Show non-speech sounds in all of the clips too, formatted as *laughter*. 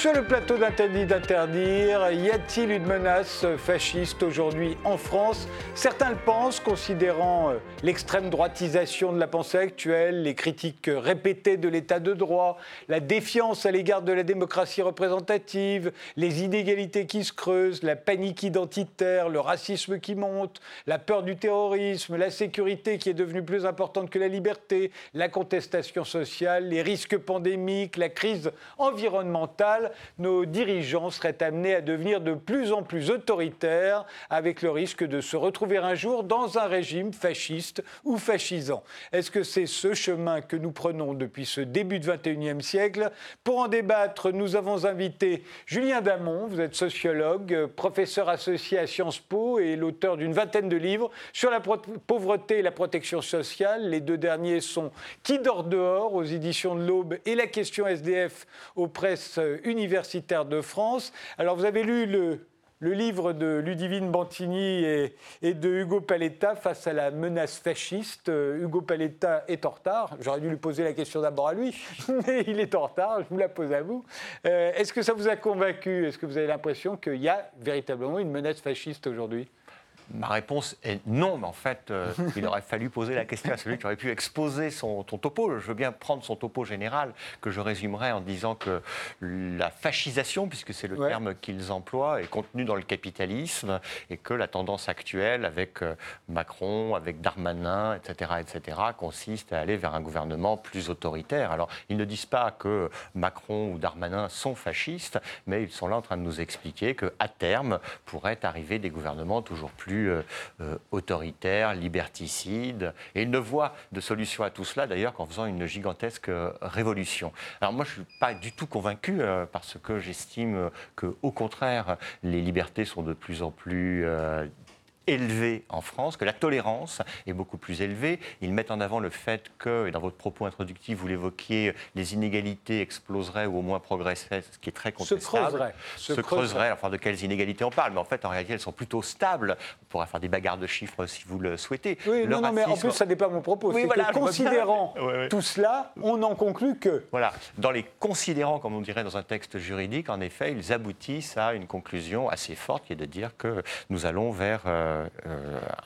Sur le plateau d'Interdit d'interdire. Y a-t-il une menace fasciste aujourd'hui en France? Certains le pensent, considérant euh, l'extrême droitisation de la pensée actuelle, les critiques répétées de l'état de droit, la défiance à l'égard de la démocratie représentative, les inégalités qui se creusent, la panique identitaire, le racisme qui monte, la peur du terrorisme, la sécurité qui est devenue plus importante que la liberté, la contestation sociale, les risques pandémiques, la crise environnementale nos dirigeants seraient amenés à devenir de plus en plus autoritaires, avec le risque de se retrouver un jour dans un régime fasciste ou fascisant. Est-ce que c'est ce chemin que nous prenons depuis ce début du XXIe siècle? Pour en débattre, nous avons invité Julien Damon, vous êtes sociologue, professeur associé à Sciences Po et l'auteur d'une vingtaine de livres sur la pauvreté et la protection sociale. Les deux derniers sont Qui dort dehors aux éditions de l'Aube et la question SDF au presse universitaire de France. Alors vous avez lu le, livre de Ludivine Bantini et, de Hugo Paletta face à la menace fasciste. Euh, Hugo Paletta est en retard. J'aurais dû lui poser la question d'abord à lui, *laughs* mais il est en retard. Je vous la pose à vous. Euh, est-ce que ça vous a convaincu? Est-ce que vous avez l'impression qu'il y a véritablement une menace fasciste aujourd'hui? Ma réponse est non, mais en fait, euh, *laughs* il aurait fallu poser la question à celui qui aurait pu exposer son, topo. Je veux bien prendre son topo général, que je résumerai en disant que la fascisation, puisque c'est le terme qu'ils emploient, est contenue dans le capitalisme et que la tendance actuelle avec euh, Macron, avec Darmanin, etc., etc., consiste à aller vers un gouvernement plus autoritaire. Alors, ils ne disent pas que Macron ou Darmanin sont fascistes, mais ils sont là en train de nous expliquer qu'à terme pourraient arriver des gouvernements toujours plus euh, euh, autoritaire, liberticide. Et il ne voit de solution à tout cela, d'ailleurs, qu'en faisant une gigantesque euh, révolution. Alors moi, je ne suis pas du tout convaincu, parce que j'estime que, au contraire, les libertés sont de plus en plus élevé en France, que la tolérance est beaucoup plus élevée. Ils mettent en avant le fait que, et dans votre propos introductif, vous l'évoquiez, les inégalités exploseraient ou au moins progresseraient, ce qui est très contestable. Se creuseraient. Se, creuseraient. Enfin, de quelles inégalités on parle Mais en fait, en réalité, elles sont plutôt stables. On pourra faire des bagarres de chiffres si vous le souhaitez. Oui, non, non, mais en plus, ça n'est pas mon propos. Oui, voilà, que considérant tout cela, on en conclut que... Voilà. Dans les considérants, comme on dirait dans un texte juridique, en effet, ils aboutissent à une conclusion assez forte qui est de dire que nous allons vers... Euh,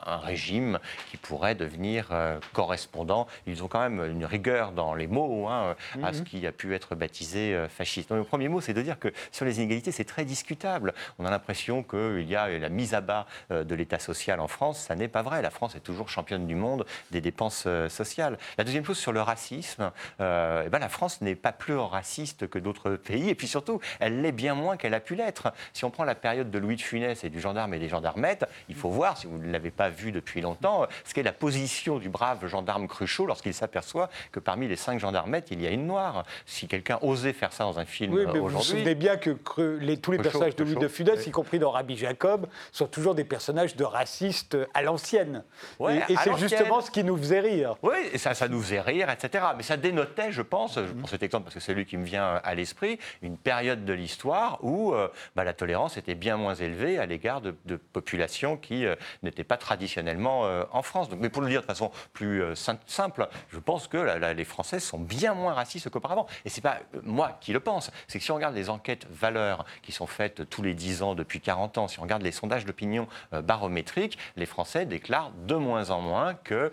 un régime qui pourrait devenir euh, correspondant. Ils ont quand même une rigueur dans les mots hein, à ce mhm. qui a pu être baptisé euh, fasciste. le premier mot, c'est de dire que sur les inégalités, c'est très discutable. On a l'impression qu'il y a la mise à bas de l'État social en France. Ça n'est pas vrai. La France est toujours championne du monde des dépenses sociales. La deuxième chose sur le racisme, eh ben, la France n'est pas plus raciste que d'autres pays. Et puis surtout, elle l'est bien moins qu'elle a pu l'être. Si on prend la période de Louis de Funès et du gendarme et des gendarmettes, il faut voir, si vous ne l'avez pas vu depuis longtemps, ce qu'est la position du brave gendarme Cruchot lorsqu'il s'aperçoit que parmi les cinq gendarmettes, il y a une noire. Si quelqu'un osait faire ça dans un film oui, aujourd'hui... Vous vous souvenez bien que les, tous les personnages de Louis de Funès, y compris dans Rabbi Jacob, sont toujours des personnages de racistes à l'ancienne. et, c'est justement ce qui nous faisait rire. Oui, et ça, ça nous faisait rire, etc. Mais ça dénotait, je pense, je prends cet exemple parce que c'est lui qui me vient à l'esprit, une période de l'histoire où euh, bah, la tolérance était bien moins élevée à l'égard de, populations qui euh, n'était pas traditionnellement euh, en France. Mais pour le dire de façon plus euh, simple, je pense que les Français sont bien moins racistes qu'auparavant. Et c'est pas euh, moi qui le pense, c'est que si on regarde les enquêtes valeurs qui sont faites tous les 10 ans depuis 40 ans, si on regarde les sondages d'opinion barométriques, les Français déclarent de moins en moins que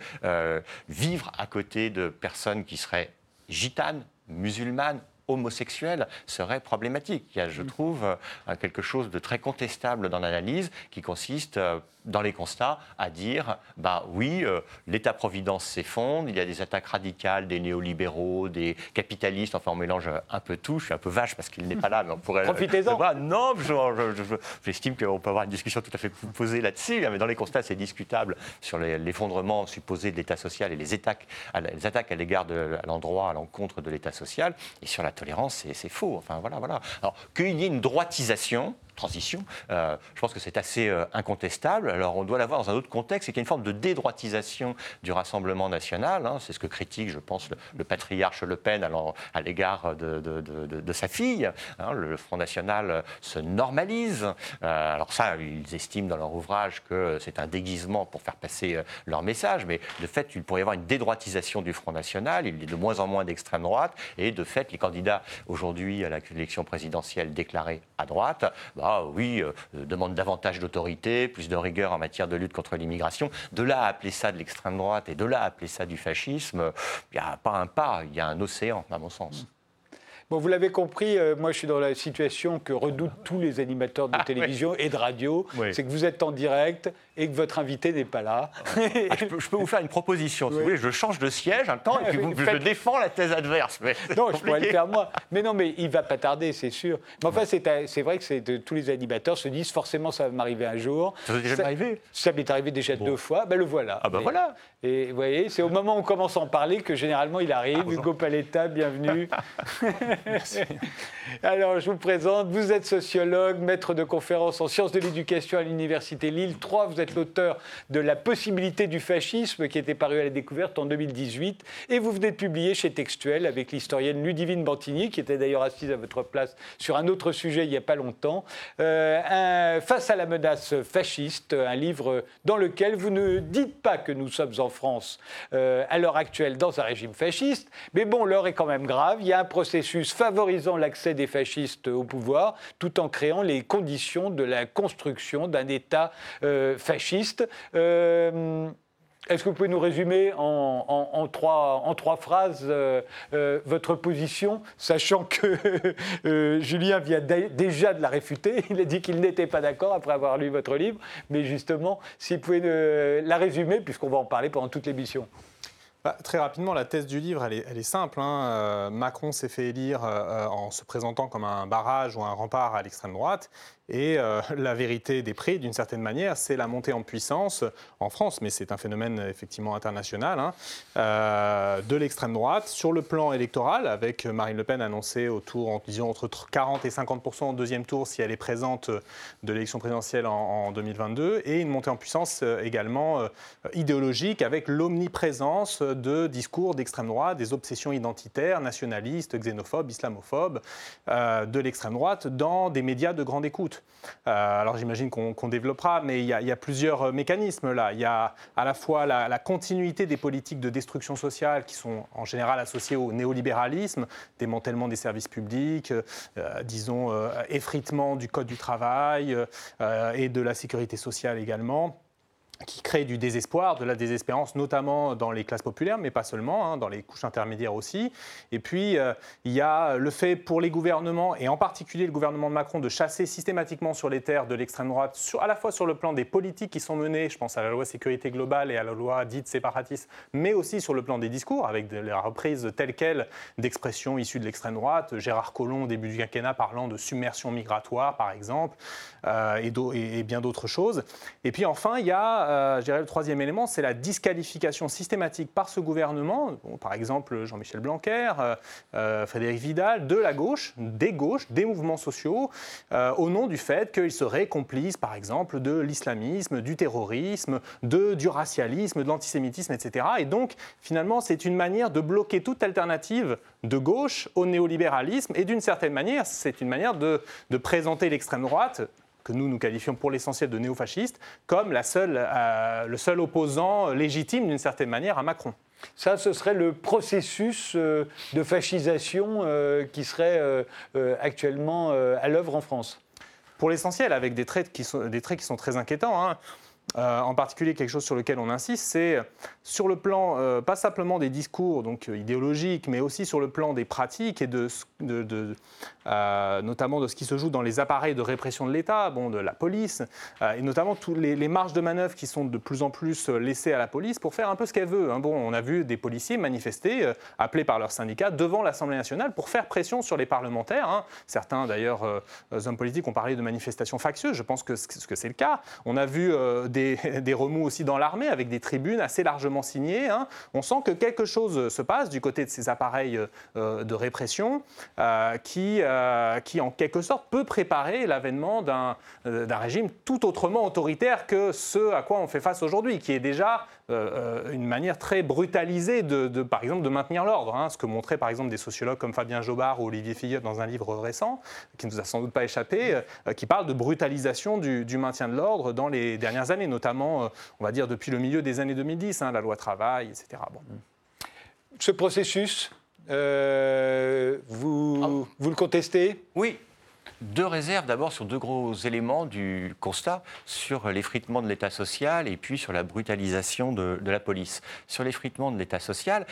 vivre à côté de personnes qui seraient gitanes, musulmanes, homosexuel serait problématique. Il y a, je mm. trouve, euh, quelque chose de très contestable dans l'analyse qui consiste, euh, dans les constats, à dire bah oui, euh, l'État-providence s'effondre, il y a des attaques radicales des néolibéraux, des capitalistes, enfin on mélange un peu tout. Je suis un peu vache parce qu'il n'est pas là, mais on pourrait. Profitez-en. non, j'estime qu'on peut avoir une discussion tout à fait posée là-dessus, hein, mais dans les constats, c'est discutable sur l'effondrement supposé de l'État social et les attaques, les attaques à l'égard de l'endroit, à l'encontre de l'État social, et sur la tolérance, c'est faux. Enfin, voilà, voilà. Alors, qu'il y ait une droitisation, transition. je pense que c'est assez incontestable. Alors on doit l'avoir dans un autre contexte, c'est qu'il y a une forme de dédroitisation du Rassemblement national. Hein. c'est ce que critique, je pense, le, patriarche Le Pen à l'égard de, sa fille. Hein. le Front National se normalise. alors ça, ils estiment dans leur ouvrage que c'est un déguisement pour faire passer leur message, mais de fait, il pourrait y avoir une dédroitisation du Front National. Il a de moins en moins d'extrême droite. Et de fait, les candidats aujourd'hui à l'élection présidentielle déclarés à droite, bah oui, euh, demandent davantage d'autorité, plus de rigueur en matière de lutte contre l'immigration. De là à appeler ça de l'extrême droite et de là à appeler ça du fascisme, il n'y a pas un pas, il y a un océan, à mon sens. Bon, vous l'avez compris, euh, moi je suis dans la situation que redoutent tous les animateurs de ah, télévision et de radio. C'est que vous êtes en direct et que votre invité n'est pas là. Ah, je, peux, vous faire une proposition. Si vous voulez, je change de siège un temps et puis je défends la thèse adverse. non, je *laughs* pourrais le faire moi. Mais non, mais il ne va pas tarder, c'est sûr. Mais enfin, c'est vrai que tous les animateurs se disent forcément ça va m'arriver un jour. Ça vous est déjà arrivé Ça m'est arrivé déjà deux fois. Ben le voilà. Ah ben voilà. Et vous voyez, c'est au moment où on commence à en parler que généralement il arrive. Ah, Hugo Paletta, bienvenue. *laughs* *laughs* Alors, je vous présente, vous êtes sociologue, maître de conférences en sciences de l'éducation à l'Université Lille 3. Vous êtes l'auteur de La possibilité du fascisme qui était paru à la découverte en 2018. Et vous venez de publier chez Textuel avec l'historienne Ludivine Bantigny, qui était d'ailleurs assise à votre place sur un autre sujet il n'y a pas longtemps. Euh, face à la menace fasciste, un livre dans lequel vous ne dites pas que nous sommes en France euh, à l'heure actuelle dans un régime fasciste, mais bon, l'heure est quand même grave. Il y a un processus favorisant l'accès des fascistes au pouvoir, tout en créant les conditions de la construction d'un État euh, fasciste. Euh, est-ce que vous pouvez nous résumer en, trois, phrases euh, votre position, sachant que *laughs* Julien vient déjà de la réfuter *laughs* Il a dit qu'il n'était pas d'accord après avoir lu votre livre. Mais justement, si vous pouvez la résumer, puisqu'on va en parler pendant toute l'émission. Bah, très rapidement, la thèse du livre, elle est, simple. Hein. Euh, Macron s'est fait élire euh, en se présentant comme un barrage ou un rempart à l'extrême droite. Et euh, *laughs* la vérité des prix, d'une certaine manière, c'est la montée en puissance en France, mais c'est un phénomène effectivement international, hein, euh, de l'extrême droite sur le plan électoral, avec Marine Le Pen annoncée autour, disons, entre 40 et 50% au deuxième tour si elle est présente de l'élection présidentielle en, 2022, et une montée en puissance euh, également idéologique avec l'omniprésence de discours d'extrême droite, des obsessions identitaires, nationalistes, xénophobes, islamophobes de l'extrême droite dans des médias de grande écoute. Euh, alors j'imagine qu'on développera, mais il y, a, plusieurs mécanismes là. Il y a à la fois la, continuité des politiques de destruction sociale qui sont en général associées au néolibéralisme, démantèlement des services publics, euh, disons euh, effritement du code du travail et de la sécurité sociale également qui crée du désespoir, de la désespérance, notamment dans les classes populaires, mais pas seulement, hein, dans les couches intermédiaires aussi. Et puis, euh, il y a le fait pour les gouvernements, et en particulier le gouvernement de Macron, de chasser systématiquement sur les terres de l'extrême droite, à la fois sur le plan des politiques qui sont menées, je pense à la loi sécurité globale et à la loi dite séparatiste, mais aussi sur le plan des discours, avec la reprise telle qu'elle d'expressions issues de l'extrême droite. Gérard Collomb, au début du quinquennat, parlant de submersion migratoire, par exemple, euh, et bien d'autres choses. Et puis enfin, il y a euh, le troisième élément, c'est la disqualification systématique par ce gouvernement, par exemple Jean-Michel Blanquer, euh, euh, Frédéric Vidal, de la gauche, des gauches, des mouvements sociaux, au nom du fait qu'ils seraient complices, par exemple, de l'islamisme, du terrorisme, du racialisme, de l'antisémitisme, etc. Et donc, finalement, c'est une manière de bloquer toute alternative de gauche au néolibéralisme, et d'une certaine manière, c'est une manière de présenter l'extrême droite que nous nous qualifions pour l'essentiel de néofascistes, comme la seule, euh, le seul opposant légitime d'une certaine manière à Macron. Ça, ce serait le processus euh, de fascisation euh, qui serait actuellement à l'œuvre en France. Pour l'essentiel, avec des traits, qui sont, des traits qui sont très inquiétants. Hein. Euh, en particulier, quelque chose sur lequel on insiste, c'est sur le plan, euh, pas simplement des discours donc, euh, idéologiques, mais aussi sur le plan des pratiques et de, notamment de ce qui se joue dans les appareils de répression de l'État, bon, de la police, et notamment toutes les, marges de manœuvre qui sont de plus en plus laissées à la police pour faire un peu ce qu'elle veut. Hein. Bon, on a vu des policiers manifester, appelés par leurs syndicats, devant l'Assemblée nationale pour faire pression sur les parlementaires. Hein. Certains, d'ailleurs, hommes politiques ont parlé de manifestations factieuses. Je pense que, c'est le cas. On a vu *laughs* des, remous aussi dans l'armée, avec des tribunes assez largement signées. Hein. On sent que quelque chose se passe du côté de ces appareils de répression qui, qui, en quelque sorte, peut préparer l'avènement d'un régime tout autrement autoritaire que ce à quoi on fait face aujourd'hui, qui est déjà une manière très brutalisée, de, par exemple, de maintenir l'ordre. Hein. ce que montraient, par exemple, des sociologues comme Fabien Jobard ou Olivier Fillot dans un livre récent, qui ne nous a sans doute pas échappé, qui parle de brutalisation du, maintien de l'ordre dans les dernières années, notamment, euh, on va dire, depuis le milieu des années 2010, hein, la loi travail, etc. Bon. Ce processus, euh, vous, ah. vous le contestez? Oui, deux réserves d'abord sur deux gros éléments du constat, sur l'effritement de l'État social et puis sur la brutalisation de, la police. Sur l'effritement de l'État social,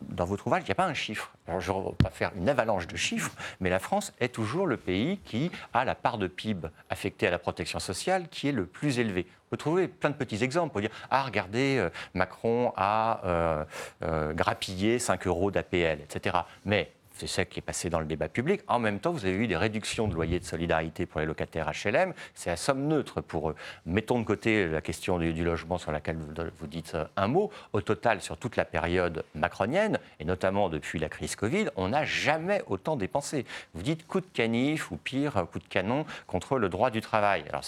dans votre ouvrage, il n'y a pas un chiffre. Alors je ne vais pas faire une avalanche de chiffres, mais la France est toujours le pays qui a la part de PIB affectée à la protection sociale qui est le plus élevée. On peut trouver plein de petits exemples. Peut dire Ah, regardez, euh, Macron a euh, euh, grappillé 5 euros d'APL, etc. Mais c'est ça qui est passé dans le débat public. En même temps, vous avez eu des réductions de loyers de solidarité pour les locataires HLM. C'est à somme neutre pour eux. Mettons de côté la question du, logement sur laquelle vous, dites euh, un mot. Au total, sur toute la période macronienne, et notamment depuis la crise Covid, on n'a jamais autant dépensé. Vous dites coup de canif ou pire, coup de canon contre le droit du travail. Alors,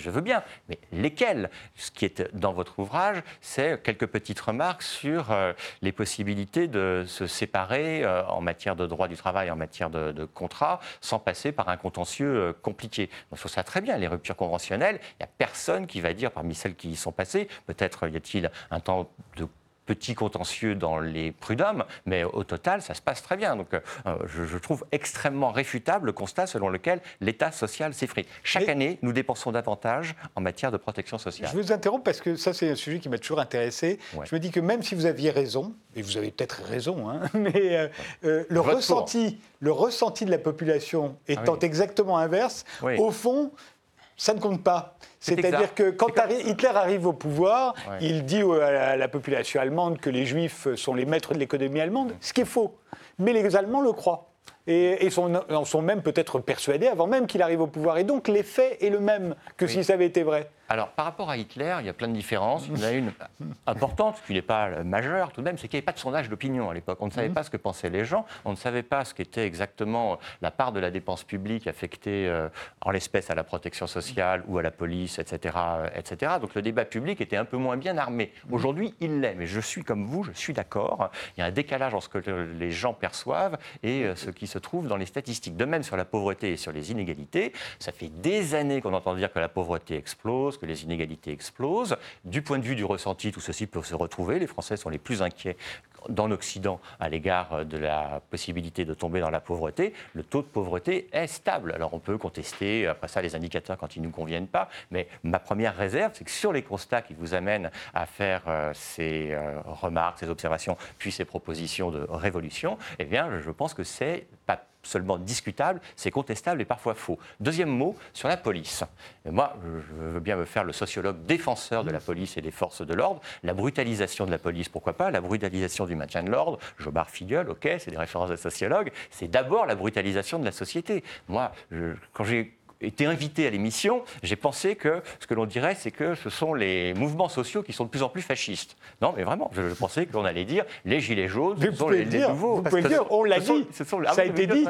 je veux bien, mais lesquels? Ce qui est dans votre ouvrage, c'est quelques petites remarques sur euh, les possibilités de se séparer euh, en matière de droit du travail, en matière de, contrat, sans passer par un contentieux euh, compliqué. Je trouve ça très bien, les ruptures conventionnelles. Il n'y a personne qui va dire, parmi celles qui y sont passées, peut-être y a-t-il un temps de petit contentieux dans les prud'hommes, mais au total, ça se passe très bien. Donc, euh, je, trouve extrêmement réfutable le constat selon lequel l'État social s'effrite. Chaque année, nous dépensons davantage en matière de protection sociale. Je vous interromps parce que ça, c'est un sujet qui m'a toujours intéressé. Je me dis que même si vous aviez raison, et vous avez peut-être raison, hein, *laughs* mais euh, euh, le, ressenti, le ressenti de la population étant ah exactement inverse, au fond, ça ne compte pas. C'est-à-dire que quand Hitler arrive au pouvoir, il dit à la population allemande que les juifs sont les maîtres de l'économie allemande, ce qui est faux. Mais les Allemands le croient et, en sont même peut-être persuadés avant même qu'il arrive au pouvoir. Et donc l'effet est le même que si ça avait été vrai. Alors, par rapport à Hitler, il y a plein de différences. Il y en a une importante, qui n'est pas majeure tout de même, c'est qu'il n'y avait pas de sondage d'opinion à l'époque. On ne savait mhm. pas ce que pensaient les gens, on ne savait pas ce qu'était exactement la part de la dépense publique affectée euh, en l'espèce à la protection sociale ou à la police, etc., etc. Donc le débat public était un peu moins bien armé. Mhm. Aujourd'hui, il l'est, mais je suis comme vous, je suis d'accord. Il y a un décalage entre ce que les gens perçoivent et euh, ce qui se trouve dans les statistiques. De même sur la pauvreté et sur les inégalités, ça fait des années qu'on entend dire que la pauvreté explose, que les inégalités explosent. Du point de vue du ressenti, tout ceci peut se retrouver. Les Français sont les plus inquiets dans l'Occident à l'égard de la possibilité de tomber dans la pauvreté, le taux de pauvreté est stable. Alors on peut contester après ça les indicateurs quand ils ne nous conviennent pas, mais ma première réserve, c'est que sur les constats qui vous amènent à faire euh, ces euh, remarques, ces observations, puis ces propositions de révolution, eh bien je pense que c'est pas seulement discutable, c'est contestable et parfois faux. Deuxième mot, sur la police. moi, je veux bien me faire le sociologue défenseur de la police et des forces de l'ordre. La brutalisation de la police, pourquoi pas? La brutalisation du maintien de l'ordre, Jobard Filleul, ok, c'est des références de sociologues, c'est d'abord la brutalisation de la société. Moi, quand j'ai été invité à l'émission, j'ai pensé que ce que l'on dirait, c'est que ce sont les mouvements sociaux qui sont de plus en plus fascistes. Non, mais vraiment, je, pensais qu'on allait dire les gilets jaunes ce sont les, nouveaux. Vous pouvez dire, on l'a dit. ça a été dit.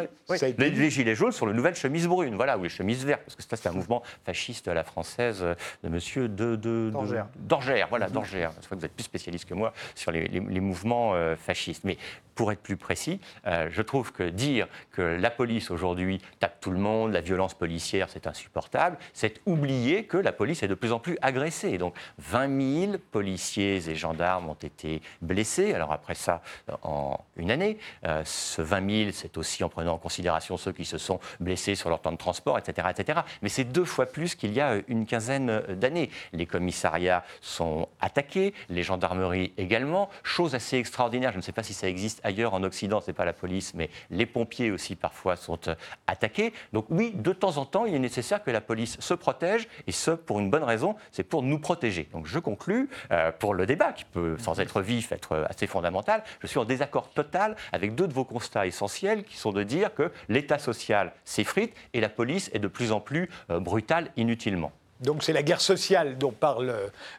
les, gilets jaunes sont les nouvelles chemises brunes, voilà, ou les chemises vertes, parce que ça, c'est un mouvement fasciste à la française de monsieur de, de, d'Orgère. voilà, d'Orgère. Je crois que vous êtes plus spécialiste que moi sur les, mouvements euh, fascistes. Mais pour être plus précis, euh, je trouve que dire que la police aujourd'hui tape tout le monde, la violence policière, c'est insupportable, c'est oublier que la police est de plus en plus agressée. Donc 20 000 policiers et gendarmes ont été blessés. Alors après ça, en une année, euh, ce 20 000, c'est aussi en prenant en considération ceux qui se sont blessés sur leur temps de transport, etc. etc. Mais c'est deux fois plus qu'il y a une quinzaine d'années. Les commissariats sont attaqués, les gendarmeries également. Chose assez extraordinaire, je ne sais pas si ça existe ailleurs en Occident, ce n'est pas la police, mais les pompiers aussi parfois sont attaqués. Donc oui, de temps en temps, il est nécessaire que la police se protège, et ce, pour une bonne raison, c'est pour nous protéger. Donc je conclus, euh, pour le débat, qui peut, sans être vif, être assez fondamental, je suis en désaccord total avec deux de vos constats essentiels, qui sont de dire que l'État social s'effrite et la police est de plus en plus euh, brutale inutilement. Donc c'est la guerre sociale dont parle,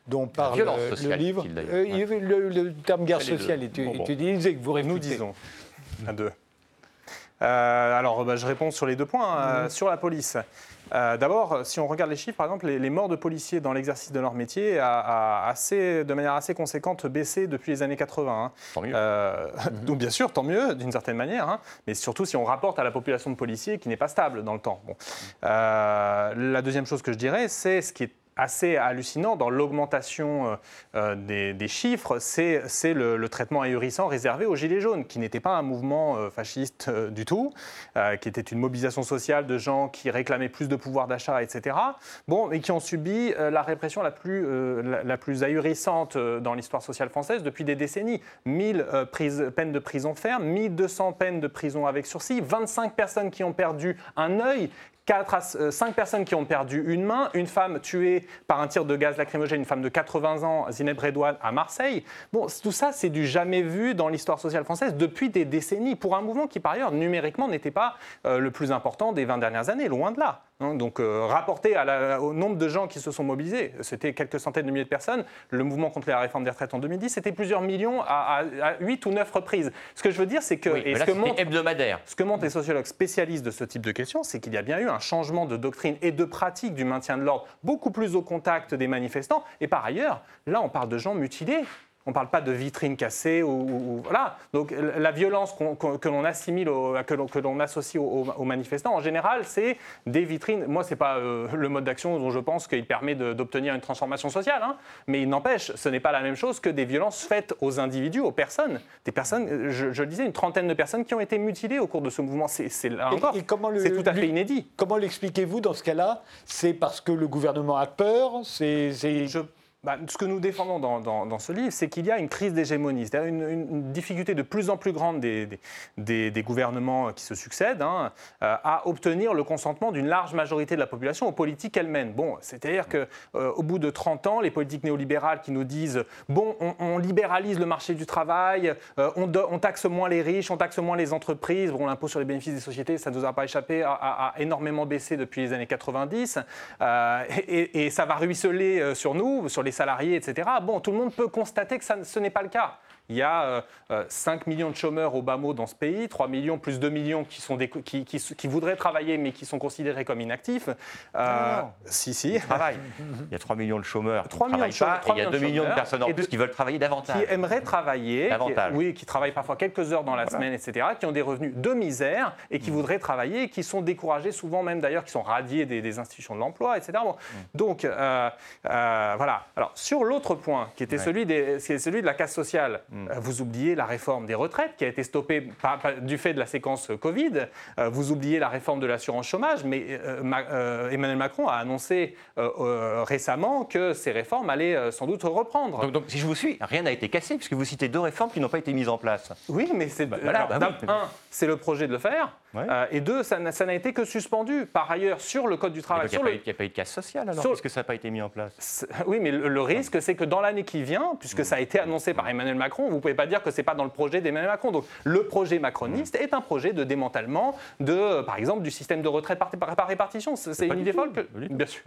dont parle le livre. le, le, terme guerre sociale est, utilisé, que vous Nous disons, à deux. Alors, bah, je réponds sur les deux points. Mhm. sur la police, euh, d'abord, si on regarde les chiffres, par exemple, les, morts de policiers dans l'exercice de leur métier a, assez, de manière assez conséquente baissé depuis les années 80. Hein. Tant mieux. Euh, *laughs* donc bien sûr, tant mieux d'une certaine manière, hein. mais surtout si on rapporte à la population de policiers qui n'est pas stable dans le temps. Euh, la deuxième chose que je dirais, c'est ce qui est assez hallucinant dans l'augmentation euh, euh, des, chiffres, c'est le, traitement ahurissant réservé aux Gilets jaunes, qui n'était pas un mouvement euh, fasciste du tout, qui était une mobilisation sociale de gens qui réclamaient plus de pouvoir d'achat, etc. Bon, et qui ont subi la répression la plus, ahurissante dans l'histoire sociale française depuis des décennies. 1000 peines de prison ferme, 1200 peines de prison avec sursis, 25 personnes qui ont perdu un œil, 4 à 5 euh, personnes qui ont perdu une main, une femme tuée par un tir de gaz lacrymogène, une femme de 80 ans, Zineb Redouane, à Marseille. Bon, tout ça, c'est du jamais vu dans l'histoire sociale française depuis des décennies, pour un mouvement qui, par ailleurs, numériquement, n'était pas euh, le plus important des 20 dernières années, loin de là. Hein, donc, euh, rapporté au nombre de gens qui se sont mobilisés, c'était quelques centaines de milliers de personnes. Le mouvement contre la réforme des retraites en 2010, c'était plusieurs millions à, 8 ou 9 reprises. Ce que je veux dire, c'est que. ce, que montrent, hebdomadaire. ce que montrent les sociologues spécialistes de ce type de questions, c'est qu'il y a bien eu un changement de doctrine et de pratique du maintien de l'ordre beaucoup plus au contact des manifestants. Et par ailleurs, là, on parle de gens mutilés. On ne parle pas de vitrines cassées ou, voilà. Donc la violence que l'on assimile, que l'on associe aux, manifestants, en général, c'est des vitrines. Moi, c'est pas euh, le mode d'action dont je pense qu'il permet d'obtenir une transformation sociale, hein. mais il n'empêche, ce n'est pas la même chose que des violences faites aux individus, aux personnes. Des personnes, je, le disais, une trentaine de personnes qui ont été mutilées au cours de ce mouvement. C'est là encore, c'est tout à fait inédit. Comment l'expliquez-vous dans ce cas-là? C'est parce que le gouvernement a peur? C'est bah, ce que nous défendons dans, ce livre, c'est qu'il y a une crise d'hégémonie, c'est-à-dire une, difficulté de plus en plus grande des, gouvernements qui se succèdent hein, euh, à obtenir le consentement d'une large majorité de la population aux politiques qu'elles mènent. Bon, c'est-à-dire qu'au euh, bout de 30 ans, les politiques néolibérales qui nous disent bon, on, libéralise le marché du travail, euh, on, on, taxe moins les riches, on taxe moins les entreprises, bon, l'impôt sur les bénéfices des sociétés, ça ne nous a pas échappé, a, énormément baissé depuis les années 90, et, et, ça va ruisseler sur nous, sur les salariés, etc. Bon, tout le monde peut constater que ce n'est pas le cas. Il y a 5 euh, euh, millions de chômeurs au bas mot dans ce pays, 3 millions plus 2 millions qui, sont des, qui, qui, voudraient travailler mais qui sont considérés comme inactifs. Euh, si, si. Il y a 3 millions de chômeurs 3 qui travaillent pas et il y a 2 millions de personnes en plus qui veulent travailler davantage. Qui aimeraient travailler. Davantage. Qui, oui, qui travaillent parfois quelques heures dans la semaine, etc., qui ont des revenus de misère et qui mmh. voudraient travailler et qui sont découragés, souvent même d'ailleurs, qui sont radiés des, institutions de l'emploi, etc. Bon. Mmh. Donc, voilà. Alors, sur l'autre point, qui était celui, des, celui de la casse sociale, Mm. Euh, vous oubliez la réforme des retraites qui a été stoppée du fait de la séquence Covid. Euh, vous oubliez la réforme de l'assurance chômage, mais euh, Emmanuel Macron a annoncé récemment que ces réformes allaient sans doute reprendre. Donc, si je vous suis, rien n'a été cassé puisque vous citez deux réformes qui n'ont pas été mises en place. Oui, mais c'est bah, bah un, c'est le projet de le faire. et deux, ça n'a été que suspendu. Par ailleurs, sur le Code du travail. Il n'y a, pas eu de casse sociale alors, puisque ça n'a pas été mis en place. Oui, mais le, risque, c'est que dans l'année qui vient, puisque ça a été annoncé par Emmanuel Macron, vous ne pouvez pas dire que ce n'est pas dans le projet d'Emmanuel Macron. Donc le projet macroniste est un projet de démantèlement, de, par exemple, du système de retraite par, par, répartition. C'est une idée folle que... Bien sûr.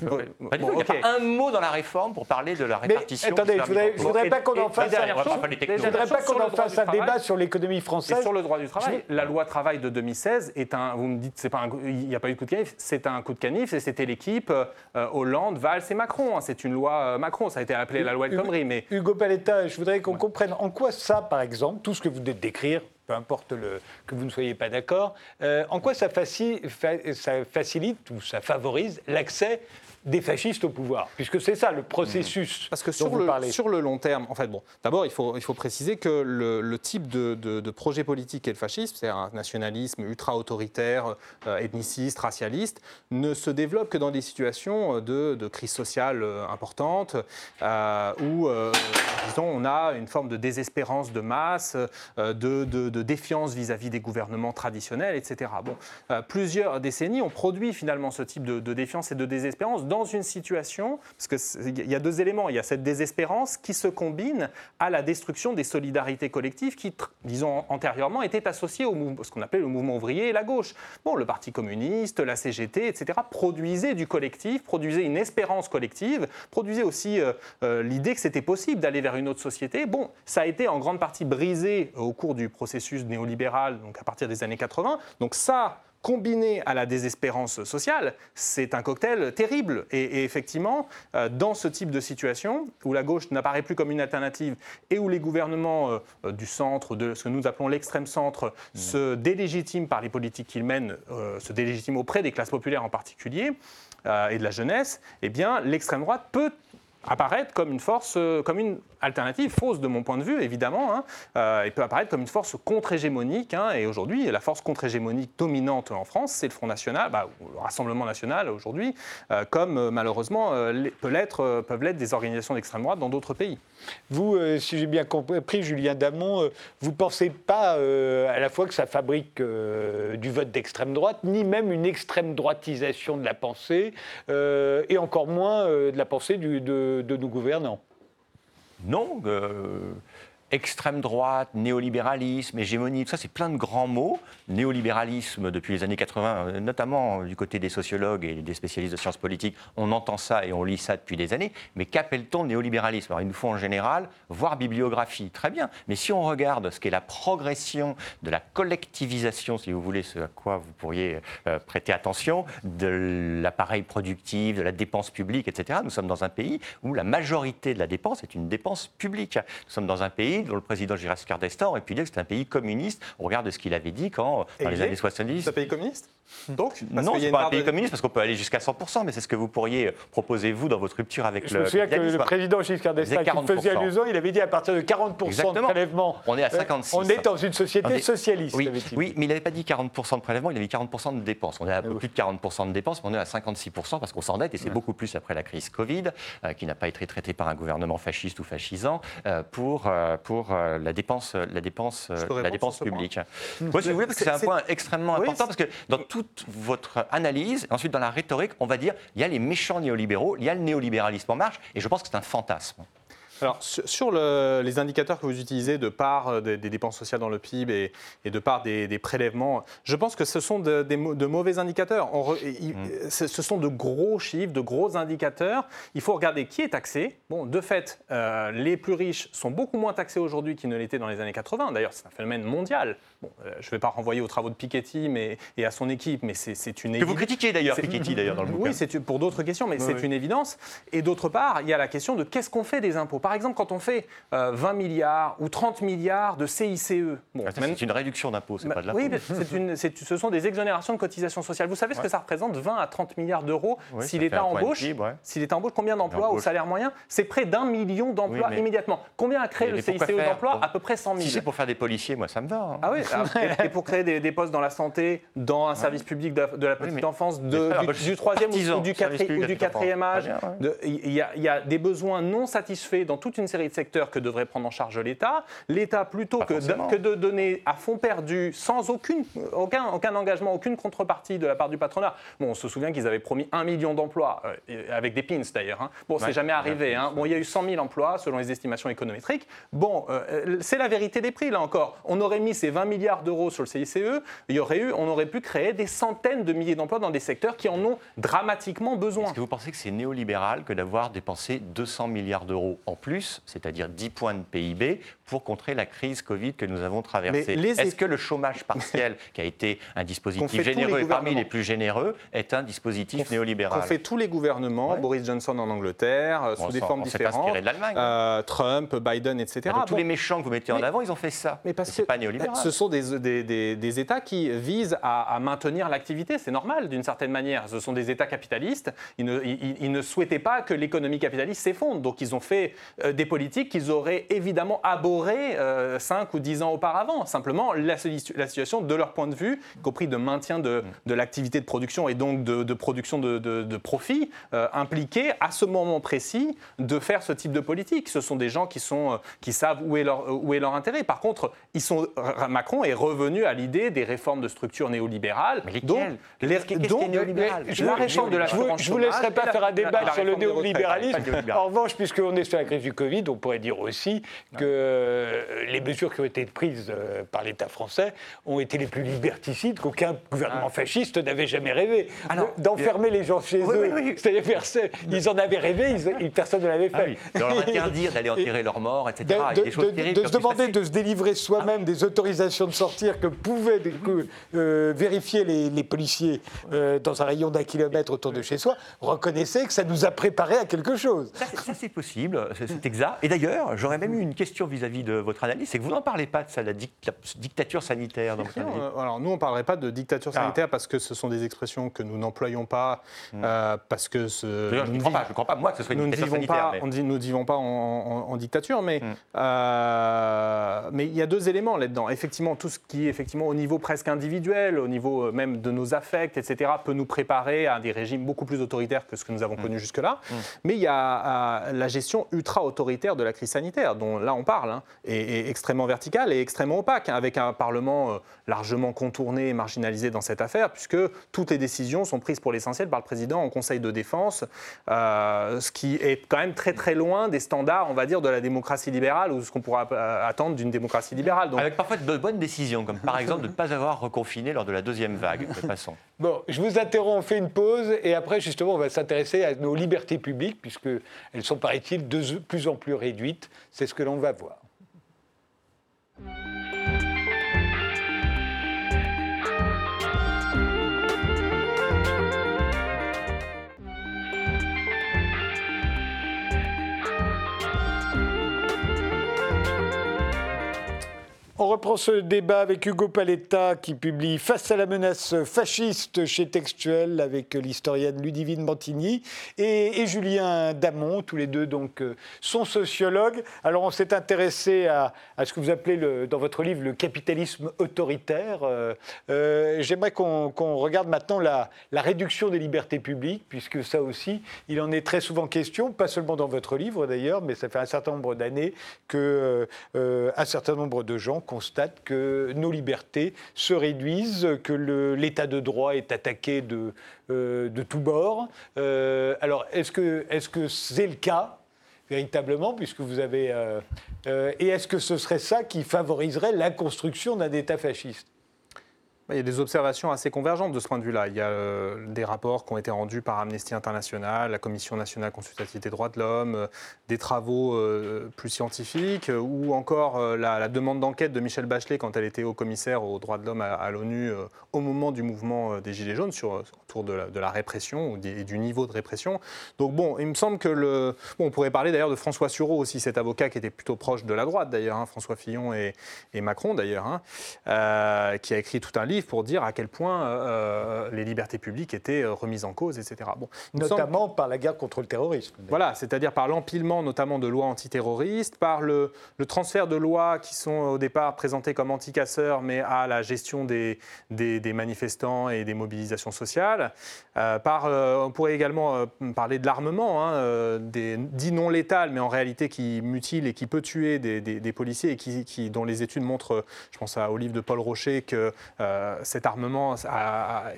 Il n'y a pas un mot dans la réforme pour parler de la répartition. Mais, attendez, je ne voudrais, pas qu'on en fasse, un débat sur l'économie française. Et sur le droit du travail. La loi travail de 2016 est un... Vous me dites, pas il n'y a pas eu de coup de canif, c'est un coup de canif et c'était l'équipe euh, Hollande, Valls et Macron. Hein. C'est une loi euh, Macron, ça a été appelé la loi El Khomri. Mais... Hugo Paletta, je voudrais qu'on comprenne en quoi ça, par exemple, tout ce que vous venez de décrire, peu importe le, que vous ne soyez pas d'accord, euh, en quoi ça, ça facilite ou ça favorise l'accès des fascistes au pouvoir, puisque c'est ça le processus. Parce que sur, le, sur le long terme, en fait, bon, d'abord, il faut, il faut préciser que le, type de, de, projet politique est le fascisme, c'est un nationalisme ultra-autoritaire, euh, ethniciste, racialiste, ne se développe que dans des situations de, de crise sociale euh, importante, euh, où, disons, on a une forme de désespérance de masse, de, défiance vis-à-vis des gouvernements traditionnels, etc. Bon, plusieurs décennies ont produit finalement ce type de, défiance et de désespérance dans une situation, parce qu'il y a deux éléments, il y a cette désespérance qui se combine à la destruction des solidarités collectives qui, disons, antérieurement étaient associées au ce qu'on appelait le mouvement ouvrier et la gauche. Bon, le Parti communiste, la CGT, etc., produisaient du collectif, produisaient une espérance collective, produisaient aussi euh, euh, l'idée que c'était possible d'aller vers une autre société. Bon, ça a été en grande partie brisé au cours du processus néolibéral, donc à partir des années 80. Donc ça, combiné à la désespérance sociale, c'est un cocktail terrible. Et, effectivement, euh, dans ce type de situation, où la gauche n'apparaît plus comme une alternative et où les gouvernements euh, euh, du centre, de ce que nous appelons l'extrême centre, mmh. se délégitiment par les politiques qu'ils mènent, se délégitiment auprès des classes populaires en particulier, et de la jeunesse, eh bien, l'extrême droite peut apparaître comme une force, euh, comme une alternative fausse de mon point de vue, évidemment. Hein. Euh, peut apparaître comme une force contre-hégémonique. Hein. et aujourd'hui, la force contre-hégémonique dominante en France, c'est le Front National, bah, le Rassemblement National aujourd'hui, euh, comme malheureusement peut peuvent l'être des organisations d'extrême droite dans d'autres pays. Vous, si j'ai bien compris, Julien Damon, vous ne pensez pas à la fois que ça fabrique du vote d'extrême droite, ni même une extrême droitisation de la pensée, et encore moins de la pensée de de, nos gouvernants. Non, euh, extrême droite, néolibéralisme, hégémonie, tout ça, c'est plein de grands mots. Néolibéralisme, depuis les années 80, euh, notamment du côté des sociologues et des spécialistes de sciences politiques, on entend ça et on lit ça depuis des années. Mais qu'appelle-t-on néolibéralisme? Alors, il nous faut en général voir bibliographie, très bien. Mais si on regarde ce qu'est la progression de la collectivisation, si vous voulez, ce à quoi vous pourriez euh, prêter attention, de l'appareil productif, de la dépense publique, etc., nous sommes dans un pays où la majorité de la dépense est une dépense publique. Nous sommes dans un pays dont le président Giscard d'Estaing aurait pu dire que c'est un pays communiste au regard de ce qu'il avait dit quand, dans les années 70. C'est un pays communiste? Donc, non, ce n'est pas un pays communiste parce qu'on peut aller jusqu'à 100%, mais c'est ce que vous pourriez proposer, vous, dans votre rupture avec Je le. Je me souviens que le président Giscard d'Estaing, qui faisait allusion, il avait dit à partir de 40% de prélèvement. On est à 56. Euh, on est dans une société socialiste. Oui, oui, mais il n'avait pas dit 40% de prélèvement, il avait dit 40% de dépenses. On est à ah plus de 40% de dépenses, mais on est à 56% parce qu'on s'endette, et c'est beaucoup plus après la crise Covid, euh, qui n'a pas été traitée par un gouvernement fasciste ou fascisant, euh, pour, pour la dépense, la dépense, la dépense publique. Moi, si vous voulez, parce que c'est un point extrêmement important, parce que dans toute votre analyse, ensuite dans la rhétorique, on va dire il y a les méchants néolibéraux, il y a le néolibéralisme en marche, et je pense que c'est un fantasme. Alors, sur les indicateurs que vous utilisez de part euh, des, dépenses sociales dans le PIB et, de part des, prélèvements, je pense que ce sont de, mauvais indicateurs. Mm. Ce sont de gros chiffres, de gros indicateurs. Il faut regarder qui est taxé. Bon, de fait, euh, les plus riches sont beaucoup moins taxés aujourd'hui qu'ils ne l'étaient dans les années 80. D'ailleurs, c'est un phénomène mondial. Bon, euh, je ne vais pas renvoyer aux travaux de Piketty mais, et à son équipe, mais c'est une évidence. Que vous critiquez d'ailleurs Piketty d'ailleurs dans le *laughs* bouquin. Oui, c'est pour d'autres questions, mais c'est une évidence. Et d'autre part, il y a la question de qu'est-ce qu'on fait des impôts? Par exemple, quand on fait 20 euh, milliards ou 30 milliards de CICE. Bon, ah, c'est une réduction d'impôts, c'est pas de l'impôt. Oui, ce sont des exonérations de cotisations sociales. Vous savez ce que ça représente 20 à 30 milliards d'euros si l'État embauche? Si l'État embauche, combien d'emplois au salaire moyen? C'est près d'un million d'emplois immédiatement. Combien a créé le CICE d'emplois? À peu près 100 000. Si c'est pour faire des policiers, moi ça me va. Hein. Ah oui, *laughs* et pour créer des, postes dans la santé, dans un service public de, la petite enfance, du, troisième ou, du, quatrième âge. Il y a des besoins non satisfaits dans toute une série de secteurs que devrait prendre en charge l'État. L'État, plutôt que de, de, donner à fond perdu, sans aucune, aucun, aucun engagement, aucune contrepartie de la part du patronat. Bon, on se souvient qu'ils avaient promis un million d'emplois, euh, avec des pins d'ailleurs. Hein. Bon, c'est jamais arrivé. Hein. Bon, il y a eu 100 000 emplois selon les estimations économétriques. Bon, euh, c'est la vérité des prix là encore. On aurait mis ces 20 milliards d'euros sur le CICE, il y aurait eu, on aurait pu créer des centaines de milliers d'emplois dans des secteurs qui en ont dramatiquement besoin. Est-ce que vous pensez que c'est néolibéral que d'avoir dépensé 200 milliards d'euros en plus, c'est-à-dire 10 points de PIB, pour contrer la crise Covid que nous avons traversée? Est-ce que le chômage partiel, qui a été un dispositif généreux et parmi les plus généreux, est un dispositif néolibéral? On fait tous les gouvernements, Boris Johnson en Angleterre, sous des formes différentes, de euh, Trump, Biden, etc. tous les méchants que vous mettez en avant, ils ont fait ça. Mais parce que pas néolibéral. ce sont des, États qui visent à, maintenir l'activité. C'est normal d'une certaine manière. Ce sont des États capitalistes. Ils ne, souhaitaient pas que l'économie capitaliste s'effondre. Donc ils ont fait des politiques qu'ils auraient évidemment abhorrées 5 ou 10 ans auparavant. Simplement, la, situation, de leur point de vue, y compris de maintien de, l'activité de production et donc de, production de, de profit, impliquait à ce moment précis de faire ce type de politique. Ce sont des gens qui, qui savent où est, leur, où est leur intérêt. Par contre, ils sont, Macron est revenu à l'idée des réformes de structure néolibérale. Mais donc, les, donc néolibéral je, la réforme de la Je ne vous laisserai pas faire un débat sur le néolibéralisme. En revanche, puisqu'on est sur la crise du Covid, on pourrait dire aussi que les mesures qui ont été prises euh, par l'État français ont été les plus liberticides qu'aucun gouvernement ah. fasciste n'avait jamais rêvé. D'enfermer les gens chez eux. C'est-à-dire, ils en avaient rêvé, personne ne l'avait ah fait. Ah leur *laughs* interdire d'aller enterrer leurs morts, etc. De, se demander de se délivrer soi-même des autorisations de sortir que pouvaient euh, vérifier les, policiers euh, dans un rayon d'un kilomètre autour de chez soi, reconnaissez que ça nous a préparé à quelque chose. Ça, c'est possible, c'est exact. Et d'ailleurs, j'aurais même eu une question vis-à-vis de votre analyse, c'est que vous n'en parlez pas de ça, la, dictature sanitaire. Dans euh, alors nous, on ne parlerait pas de dictature ah. sanitaire parce que ce sont des expressions que nous n'employons pas, hmm. parce que... Ce, je ne crois, crois, pas, moi, que ce soit une dictature sanitaire. Pas, on dit, nous ne vivons pas en, dictature, mais, hmm. mais il y a deux éléments là-dedans. Effectivement, tout ce qui effectivement au niveau presque individuel, au niveau euh, même de nos affects, etc., peut nous préparer à des régimes beaucoup plus autoritaires que ce que nous avons mm. connu jusque-là. Mm. Mais il y a euh, la gestion ultra-autoritaire de la crise sanitaire, dont là on parle, hein, est, extrêmement verticale et extrêmement opaque, hein, avec un Parlement euh, largement contourné et marginalisé dans cette affaire, puisque toutes les décisions sont prises pour l'essentiel par le président en Conseil de défense, ce qui est quand même très très loin des standards, on va dire, de la démocratie libérale ou ce qu'on pourrait attendre d'une démocratie libérale. Donc, avec parfois de bonnes comme par exemple de ne pas avoir reconfiné lors de la deuxième vague. Bon, je vous interromps, on fait une pause et après, justement, on va s'intéresser à nos libertés publiques, puisqu'elles sont, paraît-il, de plus en plus réduites. C'est ce que l'on va voir. On reprend ce débat avec Hugo Paletta qui publie Face à la menace fasciste chez Textuel avec l'historienne Ludivine Bantigny et, Julien Damon, tous les deux donc euh, sont sociologues. Alors on s'est intéressé à, ce que vous appelez le, dans votre livre le capitalisme autoritaire. Euh, euh, j'aimerais qu'on regarde maintenant la, réduction des libertés publiques puisque ça aussi il en est très souvent question, pas seulement dans votre livre d'ailleurs, mais ça fait un certain nombre d'années que un certain nombre de gens constate que nos libertés se réduisent, que l'état de droit est attaqué de, euh, tous bords. Euh, alors, est-ce que c'est -ce que c'est le cas véritablement, puisque vous avez... Euh, et est-ce que ce serait ça qui favoriserait la construction d'un État fasciste? Il y a des observations assez convergentes de ce point de vue-là. Il y a euh, des rapports qui ont été rendus par Amnesty International, la Commission nationale consultative des droits de l'homme, euh, des travaux euh, plus scientifiques, ou encore la, demande d'enquête de Michel Bachelet quand elle était haut commissaire aux droits de l'homme à, l'ONU au moment du mouvement des Gilets jaunes sur, autour de la, répression et du niveau de répression. Donc bon, il me semble que on pourrait parler d'ailleurs de François Sureau aussi, cet avocat qui était plutôt proche de la droite d'ailleurs, hein, François Fillon et, Macron d'ailleurs, hein, qui a écrit tout un livre pour dire à quel point euh, euh, les libertés publiques étaient euh, remises en cause, etc. Bon, notamment par la guerre contre le terrorisme. Voilà, c'est-à-dire par l'empilement notamment de lois antiterroristes, par le, transfert de lois qui sont au départ présentées comme anti-casseurs, mais à la gestion des, des, manifestants et des mobilisations sociales. par, on pourrait également parler de l'armement, hein, dit non létal, mais en réalité qui mutile et qui peut tuer des, policiers et qui, dont les études montrent, je pense à, au livre de Paul Rocher, que euh, cet armement a,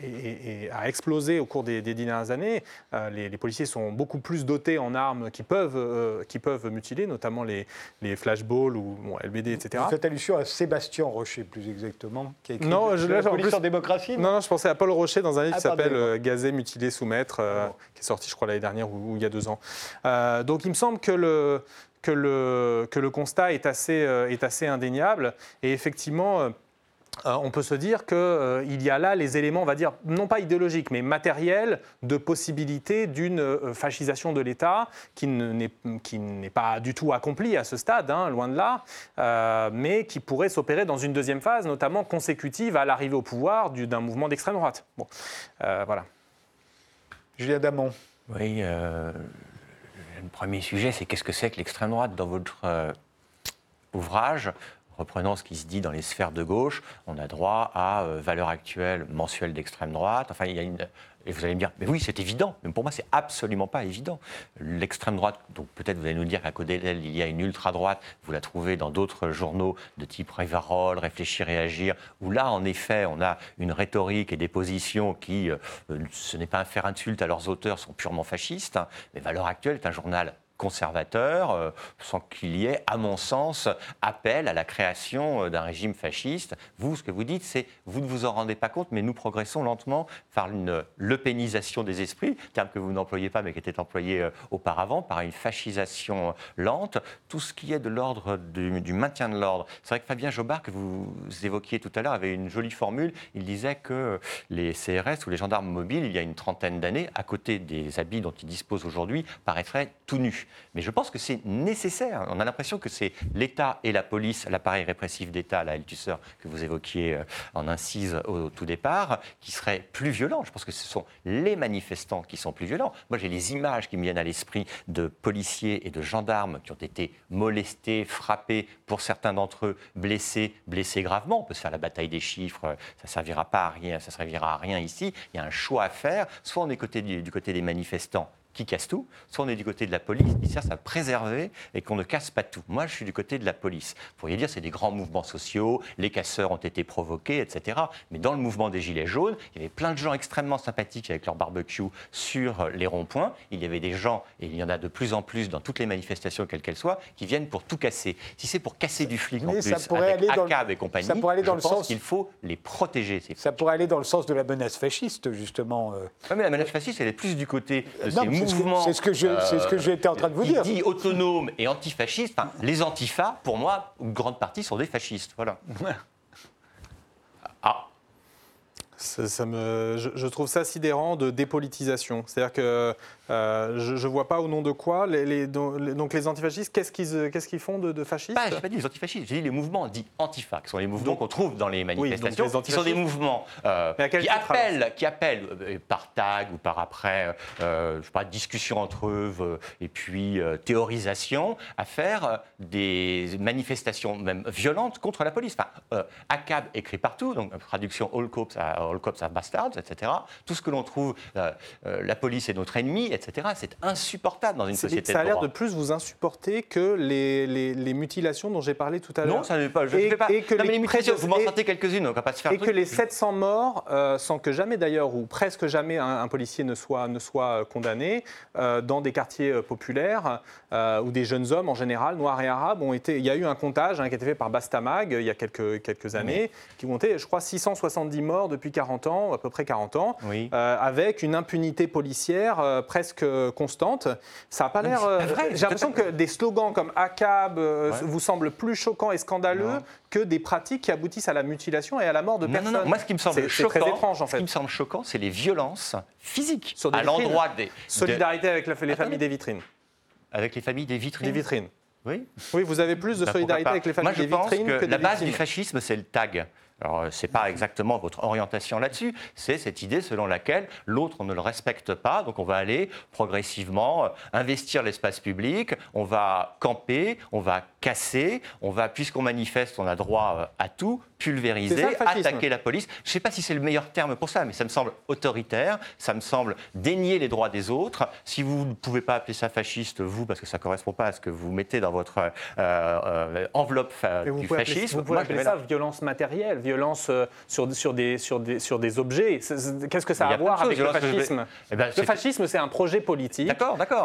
explosé au cours des, dernières années. Euh, les, policiers sont beaucoup plus dotés en armes qui peuvent, euh, qui peuvent mutiler, notamment les, les flashballs ou LBD, etc. Vous faites allusion à Sébastien Rocher, plus exactement, qui a écrit non, je, la police en démocratie non, non, je pensais à Paul Rocher dans un livre ah, qui s'appelle Gazé, mutilé, soumettre, qui est sorti, je crois, l'année dernière ou, il y a deux ans. donc il me semble que le, que le, que le constat est assez, est assez indéniable. Et effectivement, euh, on peut se dire qu'il euh, y a là les éléments, on va dire, non pas idéologiques, mais matériels de possibilité d'une euh, fascisation de l'État qui n'est pas du tout accomplie à ce stade, hein, loin de là, mais qui pourrait s'opérer dans une deuxième phase, notamment consécutive à l'arrivée au pouvoir d'un mouvement d'extrême droite. Bon, voilà. Julien Damon. Oui, le premier sujet, c'est qu'est-ce que c'est que l'extrême droite dans votre euh, ouvrage? Reprenant ce qui se dit dans les sphères de gauche, on a droit à euh, valeur actuelle mensuelle d'extrême droite. Enfin, il y a une, et vous allez me dire, mais oui, c'est évident. Mais pour moi, c'est absolument pas évident. L'extrême droite, donc peut-être vous allez nous dire qu'à côté d'elle, il y a une ultra-droite. Vous la trouvez dans d'autres journaux de type Rivarol, Réfléchir et Agir, où là, en effet, on a une rhétorique et des positions qui, euh, ce n'est pas un faire insulte à leurs auteurs, sont purement fascistes. Hein. Mais Valeur Actuelle est un journal conservateur, euh, sans qu'il y ait, à mon sens, appel à la création euh, d'un régime fasciste. Vous, ce que vous dites, c'est vous ne vous en rendez pas compte, mais nous progressons lentement par une lepénisation des esprits, terme que vous n'employez pas, mais qui était employé euh, auparavant, par une fascisation lente. Tout ce qui est de l'ordre du, maintien de l'ordre. C'est vrai que Fabien Jobard, que vous évoquiez tout à l'heure, avait une jolie formule. Il disait que les CRS ou les gendarmes mobiles, il y a une trentaine d'années, à côté des habits dont ils disposent aujourd'hui, paraîtraient tout nus. Mais je pense que c'est nécessaire. On a l'impression que c'est l'État et la police, l'appareil répressif d'État, la L-Tusseur que vous évoquiez euh, en incise au, tout départ, qui serait plus violent. Je pense que ce sont les manifestants qui sont plus violents. Moi, j'ai les images qui me viennent à l'esprit de policiers et de gendarmes qui ont été molestés, frappés, pour certains d'entre eux blessés, blessés gravement. On peut se faire la bataille des chiffres, ça servira pas à rien, ça servira à rien ici. Il y a un choix à faire. Soit on est du côté des manifestants qui casse tout, soit on est du côté de la police qui sert à préserver et qu'on ne casse pas tout. Moi, je suis du côté de la police. Vous pourriez dire c'est des grands mouvements sociaux, les casseurs ont été provoqués, etc. Mais dans le mouvement des Gilets jaunes, il y avait plein de gens extrêmement sympathiques avec leur barbecue sur les ronds-points. Il y avait des gens, et il y en a de plus en plus dans toutes les manifestations, quelles qu'elles soient, qui viient pour tout casser. Si c'est pour casser du flic en plus, ça pourrait avec aller ACAB et compagnie, ça pourrait aller dans je le pense sens... qu'il faut les protéger. ça pourrait aller dans le sens de la menace fasciste, justement. Euh. Oui, mais la menace fasciste, elle est plus du côté de ces c'est ce que je, c'est ce que j'étais en train de vous dire. Dit autonome et antifasciste. les antifas, pour moi, une grande partie sont des fascistes. Voilà. *laughs* ah. Ça, me, je, trouve ça sidérant de dépolitisation. C'est-à-dire que euh, je ne vois pas au nom de quoi. Les, donc les antifascistes, qu'est-ce qu'ils qu'est-ce qu'ils font de, de fascistes Je n'ai pas dit les antifascistes, j'ai dit les mouvements dits antifa, qui sont les mouvements qu'on trouve dans les manifestations, qui sont des mouvements euh, qui, appellent, qui, appellent, euh, par tag ou par après, je sais pas, discussion entre eux et puis théorisation, à faire des manifestations même violentes contre la police. Enfin, ACAB écrit partout, donc traduction All Cops, all cops are bastards, etc. Tout ce que l'on trouve, la police est notre ennemi, etc. C'est insupportable dans une société Ça a l'air de plus vous insupporter que les, les, mutilations dont j'ai parlé tout à l'heure. Non, ça n'est pas. Je et, pas. Et que non, les, les mutilations, vous m'en sentez quelques-unes, on va pas se faire. Et que les 700 morts, euh, sans que jamais d'ailleurs, ou presque jamais, un, policier ne soit, ne soit euh, condamné, euh, dans des quartiers populaires, où des jeunes hommes en général, noirs et arabes, ont été. Il y a eu un comptage hein, qui a été fait par Bastamag il y a quelques, quelques années, qui comptait, je crois, 670 morts depuis 40 ans, à peu près 40 ans, avec une impunité policière presque constante. Ça n'a pas l'air. Euh, j'ai l'impression que des slogans comme ACAB euh, vous semblent plus choquants et scandaleux que des pratiques qui aboutissent à la mutilation et à la mort de personnes. Non, non, moi ce qui me semble choquant, très étrange, en fait. ce qui me semble choquant, c'est les violences physiques à l'endroit des. Solidarité avec les familles des vitrines. Avec les familles des vitrines. Des vitrines. Oui. Oui, vous avez plus de bah, solidarité avec les familles des vitrines que, que la base du fascisme, c'est le tag. Alors, euh, ce n'est pas exactement votre orientation là-dessus, c'est cette idée selon laquelle l'autre ne le respecte pas, donc on va aller progressivement euh, investir l'espace public, on va camper, on va casser, on va, puisqu'on manifeste, on a droit euh, à tout, pulvériser, attaquer la police. Je ne sais pas si c'est le meilleur terme pour ça, mais ça me semble autoritaire, ça me semble dénier les droits des autres. Si vous ne pouvez pas appeler ça fasciste, vous, parce que ça ne correspond pas à ce que vous mettez dans votre enveloppe du fascisme. vous pouvez appeler ça violence matérielle violence euh, sur, sur, des, sur, des, sur des objets. Qu'est-ce que ça a à voir avec le fascisme eh ben, Le fascisme, c'est un projet politique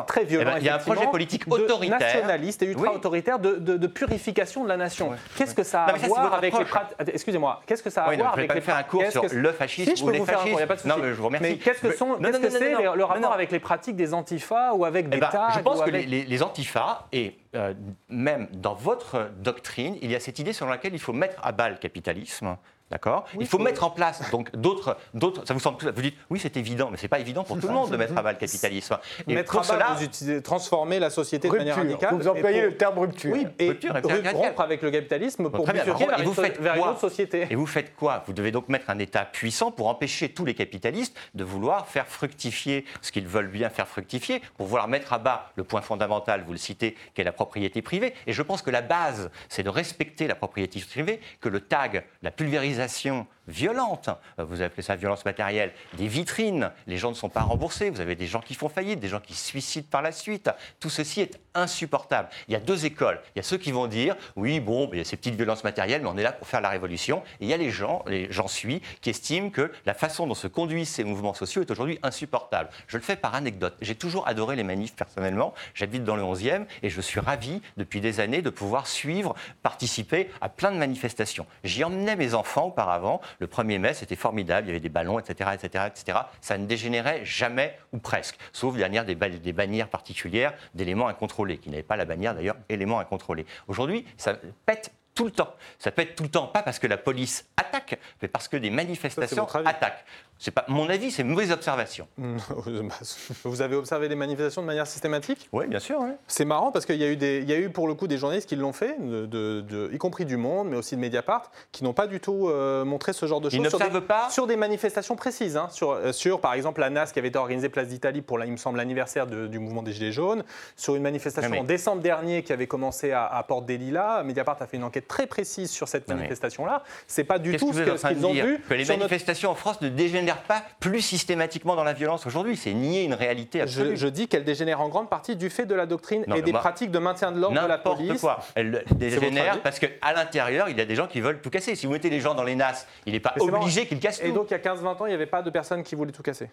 très violent. Eh ben, il y a un projet politique autoritaire. nationaliste et ultra-autoritaire de, de, purification de la nation. Qu'est-ce que ça a à voir avec les pratiques. Excusez-moi, qu'est-ce que ça a à voir avec les faire un cours sur le fascisme si, ou les fascistes. De non, mais je vous remercie. Mais qu'est-ce que c'est le rapport avec les pratiques des antifas ou avec eh des ben, tags Je pense que les antifas et euh, même dans votre doctrine, il y a cette idée selon laquelle il faut mettre à bas le capitalisme D'accord Il faut mettre en place donc d'autres, d'autres. Ça vous semble tout Vous dites oui, c'est évident, mais c'est pas évident pour tout le monde de mettre à bas le capitalisme. Et mettre à cela, vous utilisez, transformer la société de manière radicale. Vous employez le terme rupture. Oui, et rupture, rompre avec le capitalisme pour bifurquer vers, vous faites vers une autre société. Et vous faites quoi Vous devez donc mettre un État puissant pour empêcher tous les capitalistes de vouloir faire fructifier ce qu'ils veulent bien faire fructifier, pour vouloir mettre à bas le point fondamental, vous le citez, qui est la propriété privée. Et je pense que la base, c'est de respecter la propriété privée, que le tag, la pulvérisation l'utilisation violente, vous appelez ça violence matérielle, des vitrines, les gens ne sont pas remboursés, vous avez des gens qui font faillite, des gens qui se suicident par la suite. Tout ceci est insupportable. Il y a deux écoles. Il y a ceux qui vont dire, oui, bon, il y a ces petites violences matérielles, mais on est là pour faire la révolution. Et il y a les gens, les gens suis, qui estiment que la façon dont se conduisent ces mouvements sociaux est aujourd'hui insupportable. Je le fais par anecdote. J'ai toujours adoré les manifs personnellement. J'habite dans le 11e et je suis ravi depuis des années de pouvoir suivre, participer à plein de manifestations. J'y emmenais mes enfants auparavant. Le 1er mai, c'était formidable, il y avait des ballons, etc., etc., etc. Ça ne dégénérait jamais ou presque, sauf derrière des, des bannières particulières d'éléments incontrôlés, qui n'avaient pas la bannière d'ailleurs éléments incontrôlés. Aujourd'hui, ça pète tout le temps. Ça pète tout le temps, pas parce que la police attaque, mais parce que des manifestations attaquent. C'est pas mon avis, c'est une mauvaise observation. *laughs* Vous avez observé des manifestations de manière systématique? Oui, bien sûr. C'est marrant parce qu'il y, a eu des, il y a eu pour le coup des journalistes qui l'ont fait, de, y compris du Monde, mais aussi de Mediapart, qui n'ont pas du tout euh, montré ce genre de choses. Ils sur des, pas sur des manifestations précises, hein, sur, euh, sur, par exemple la NAS qui avait été organisée place d'Italie pour, il me semble, l'anniversaire du mouvement des Gilets jaunes, sur une manifestation en décembre dernier qui avait commencé à, Porte des Lilas. Mediapart a fait une enquête très précise sur cette manifestation-là. C'est pas du tout ce qu'ils ont vu. Que les manifestations en France ne dégénèrent pas plus systématiquement dans la violence aujourd'hui. C'est nier une réalité absolue. Je, dis qu'elle dégénère en grande partie du fait de la doctrine et des pratiques de maintien de l'ordre de la police. quoi. Elle dégénère parce qu'à l'intérieur, il y a des gens qui veulent tout casser. Si vous mettez les gens dans les NAS, il n'est pas obligé qu'ils cassent tout. Et donc, il y a 15-20 ans, il n'y avait pas de personnes qui voulaient tout casser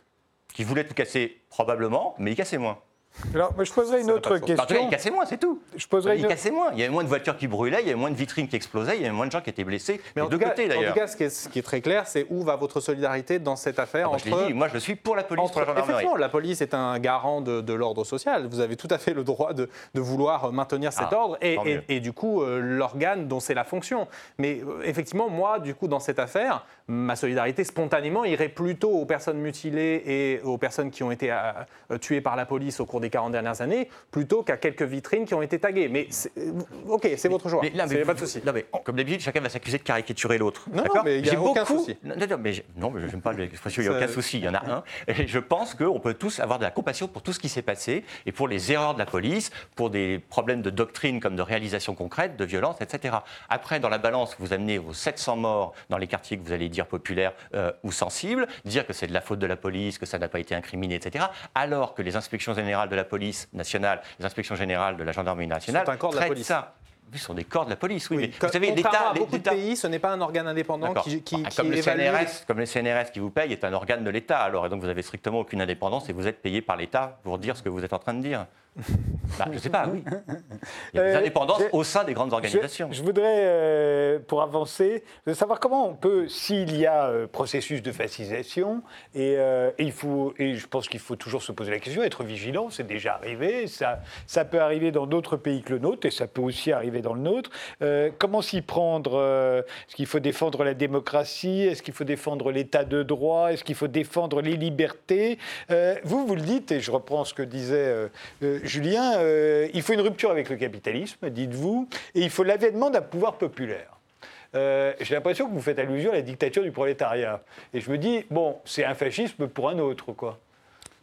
Qui voulaient tout casser, probablement, mais ils cassaient moins. Alors, je poserais une autre question. il cassait moins, c'est tout. Je il cassait moins. Il y avait moins de voitures qui brûlaient, il y avait moins de vitrines qui explosaient, il y avait moins de gens qui étaient blessés. Mais en deux côtés, d'ailleurs. En tout cas, ce qui, est, très clair, c'est où va votre solidarité dans cette affaire ah, bah, Moi, je suis pour la police, pour la gendarmerie. Effectivement, la police est un garant de, l'ordre social. Vous avez tout à fait le droit de, vouloir maintenir cet ah, ordre et, et, du coup, euh, l'organe dont c'est la fonction. Mais euh, effectivement, moi, du coup, dans cette affaire, ma solidarité spontanément irait plutôt aux personnes mutilées et aux personnes qui ont été euh, tuées par la police au cours des 40 dernières années, plutôt qu'à quelques vitrines qui ont été taguées. Mais euh, ok, c'est votre choix. Mais, pas de souci. comme d'habitude, chacun va s'accuser de caricaturer l'autre. Non, non, mais il n'y a aucun souci. Non, mais, non, mais je n'aime pas l'expression, il n'y a aucun souci, il y en a un. Et je pense qu'on peut tous avoir de la compassion pour tout ce qui s'est passé et pour les erreurs de la police, pour des problèmes de doctrine comme de réalisation concrète, de violence, etc. Après, dans la balance, vous amenez vos 700 morts dans les quartiers que vous allez dire populaire euh, ou sensible, dire que c'est de la faute de la police, que ça n'a pas été incriminé, etc. Alors que les inspections générales de la police nationale, les inspections générales de la gendarmerie nationale un corps de la police. ça. Ce sont des corps de la police, oui. mais vous savez, l'État. beaucoup de pays, ce n'est pas un organe indépendant qui, qui, comme, le CNRS, comme le CNRS qui vous paye est un organe de l'État, alors, et donc vous avez strictement aucune indépendance et vous êtes payé par l'État pour dire ce que vous êtes en train de dire. Bah, je ne sais pas, oui. *laughs* Il y a des euh, indépendances au sein des grandes organisations. Je, voudrais, euh, pour avancer, savoir comment on peut, s'il y a euh, processus de fascisation, et, il faut, et je pense qu'il faut toujours se poser la question, être vigilant, c'est déjà arrivé, ça, ça peut arriver dans d'autres pays que le nôtre, et ça peut aussi arriver dans le nôtre. comment s'y prendre Est-ce qu'il faut défendre la démocratie Est-ce qu'il faut défendre l'état de droit Est-ce qu'il faut défendre les libertés? Vous, vous le dites, et je reprends ce que disait Julien, euh, il faut une rupture avec le capitalisme, dites-vous, et il faut l'avènement d'un pouvoir populaire. Euh, j'ai l'impression que vous faites allusion à la dictature du prolétariat. Et je me dis, bon, c'est un fascisme pour un autre, quoi.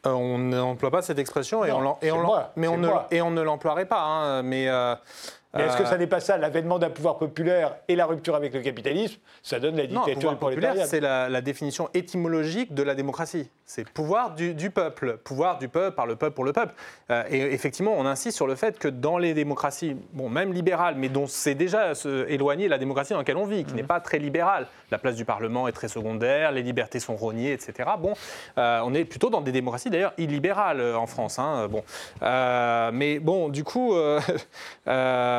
Euh, on n'emploie pas cette expression et on, et on, mais on ne, et on ne l'emploierait pas. Hein, mais mais est-ce que ça n'est pas ça, l'avènement d'un pouvoir populaire et la rupture avec le capitalisme Ça donne la dictature non, populaire, c'est la, définition étymologique de la démocratie. C'est pouvoir du, peuple, pouvoir du peuple par le peuple pour le peuple. Euh, et effectivement, on insiste sur le fait que dans les démocraties, bon, même libérales, mais dont c'est déjà éloigné la démocratie dans laquelle on vit, qui n'est mhm. pas très libérale, la place du Parlement est très secondaire, les libertés sont rognées, etc. Bon, euh, on est plutôt dans des démocraties d'ailleurs illibérales euh, en France. Hein, bon, mais bon, du coup. *laughs*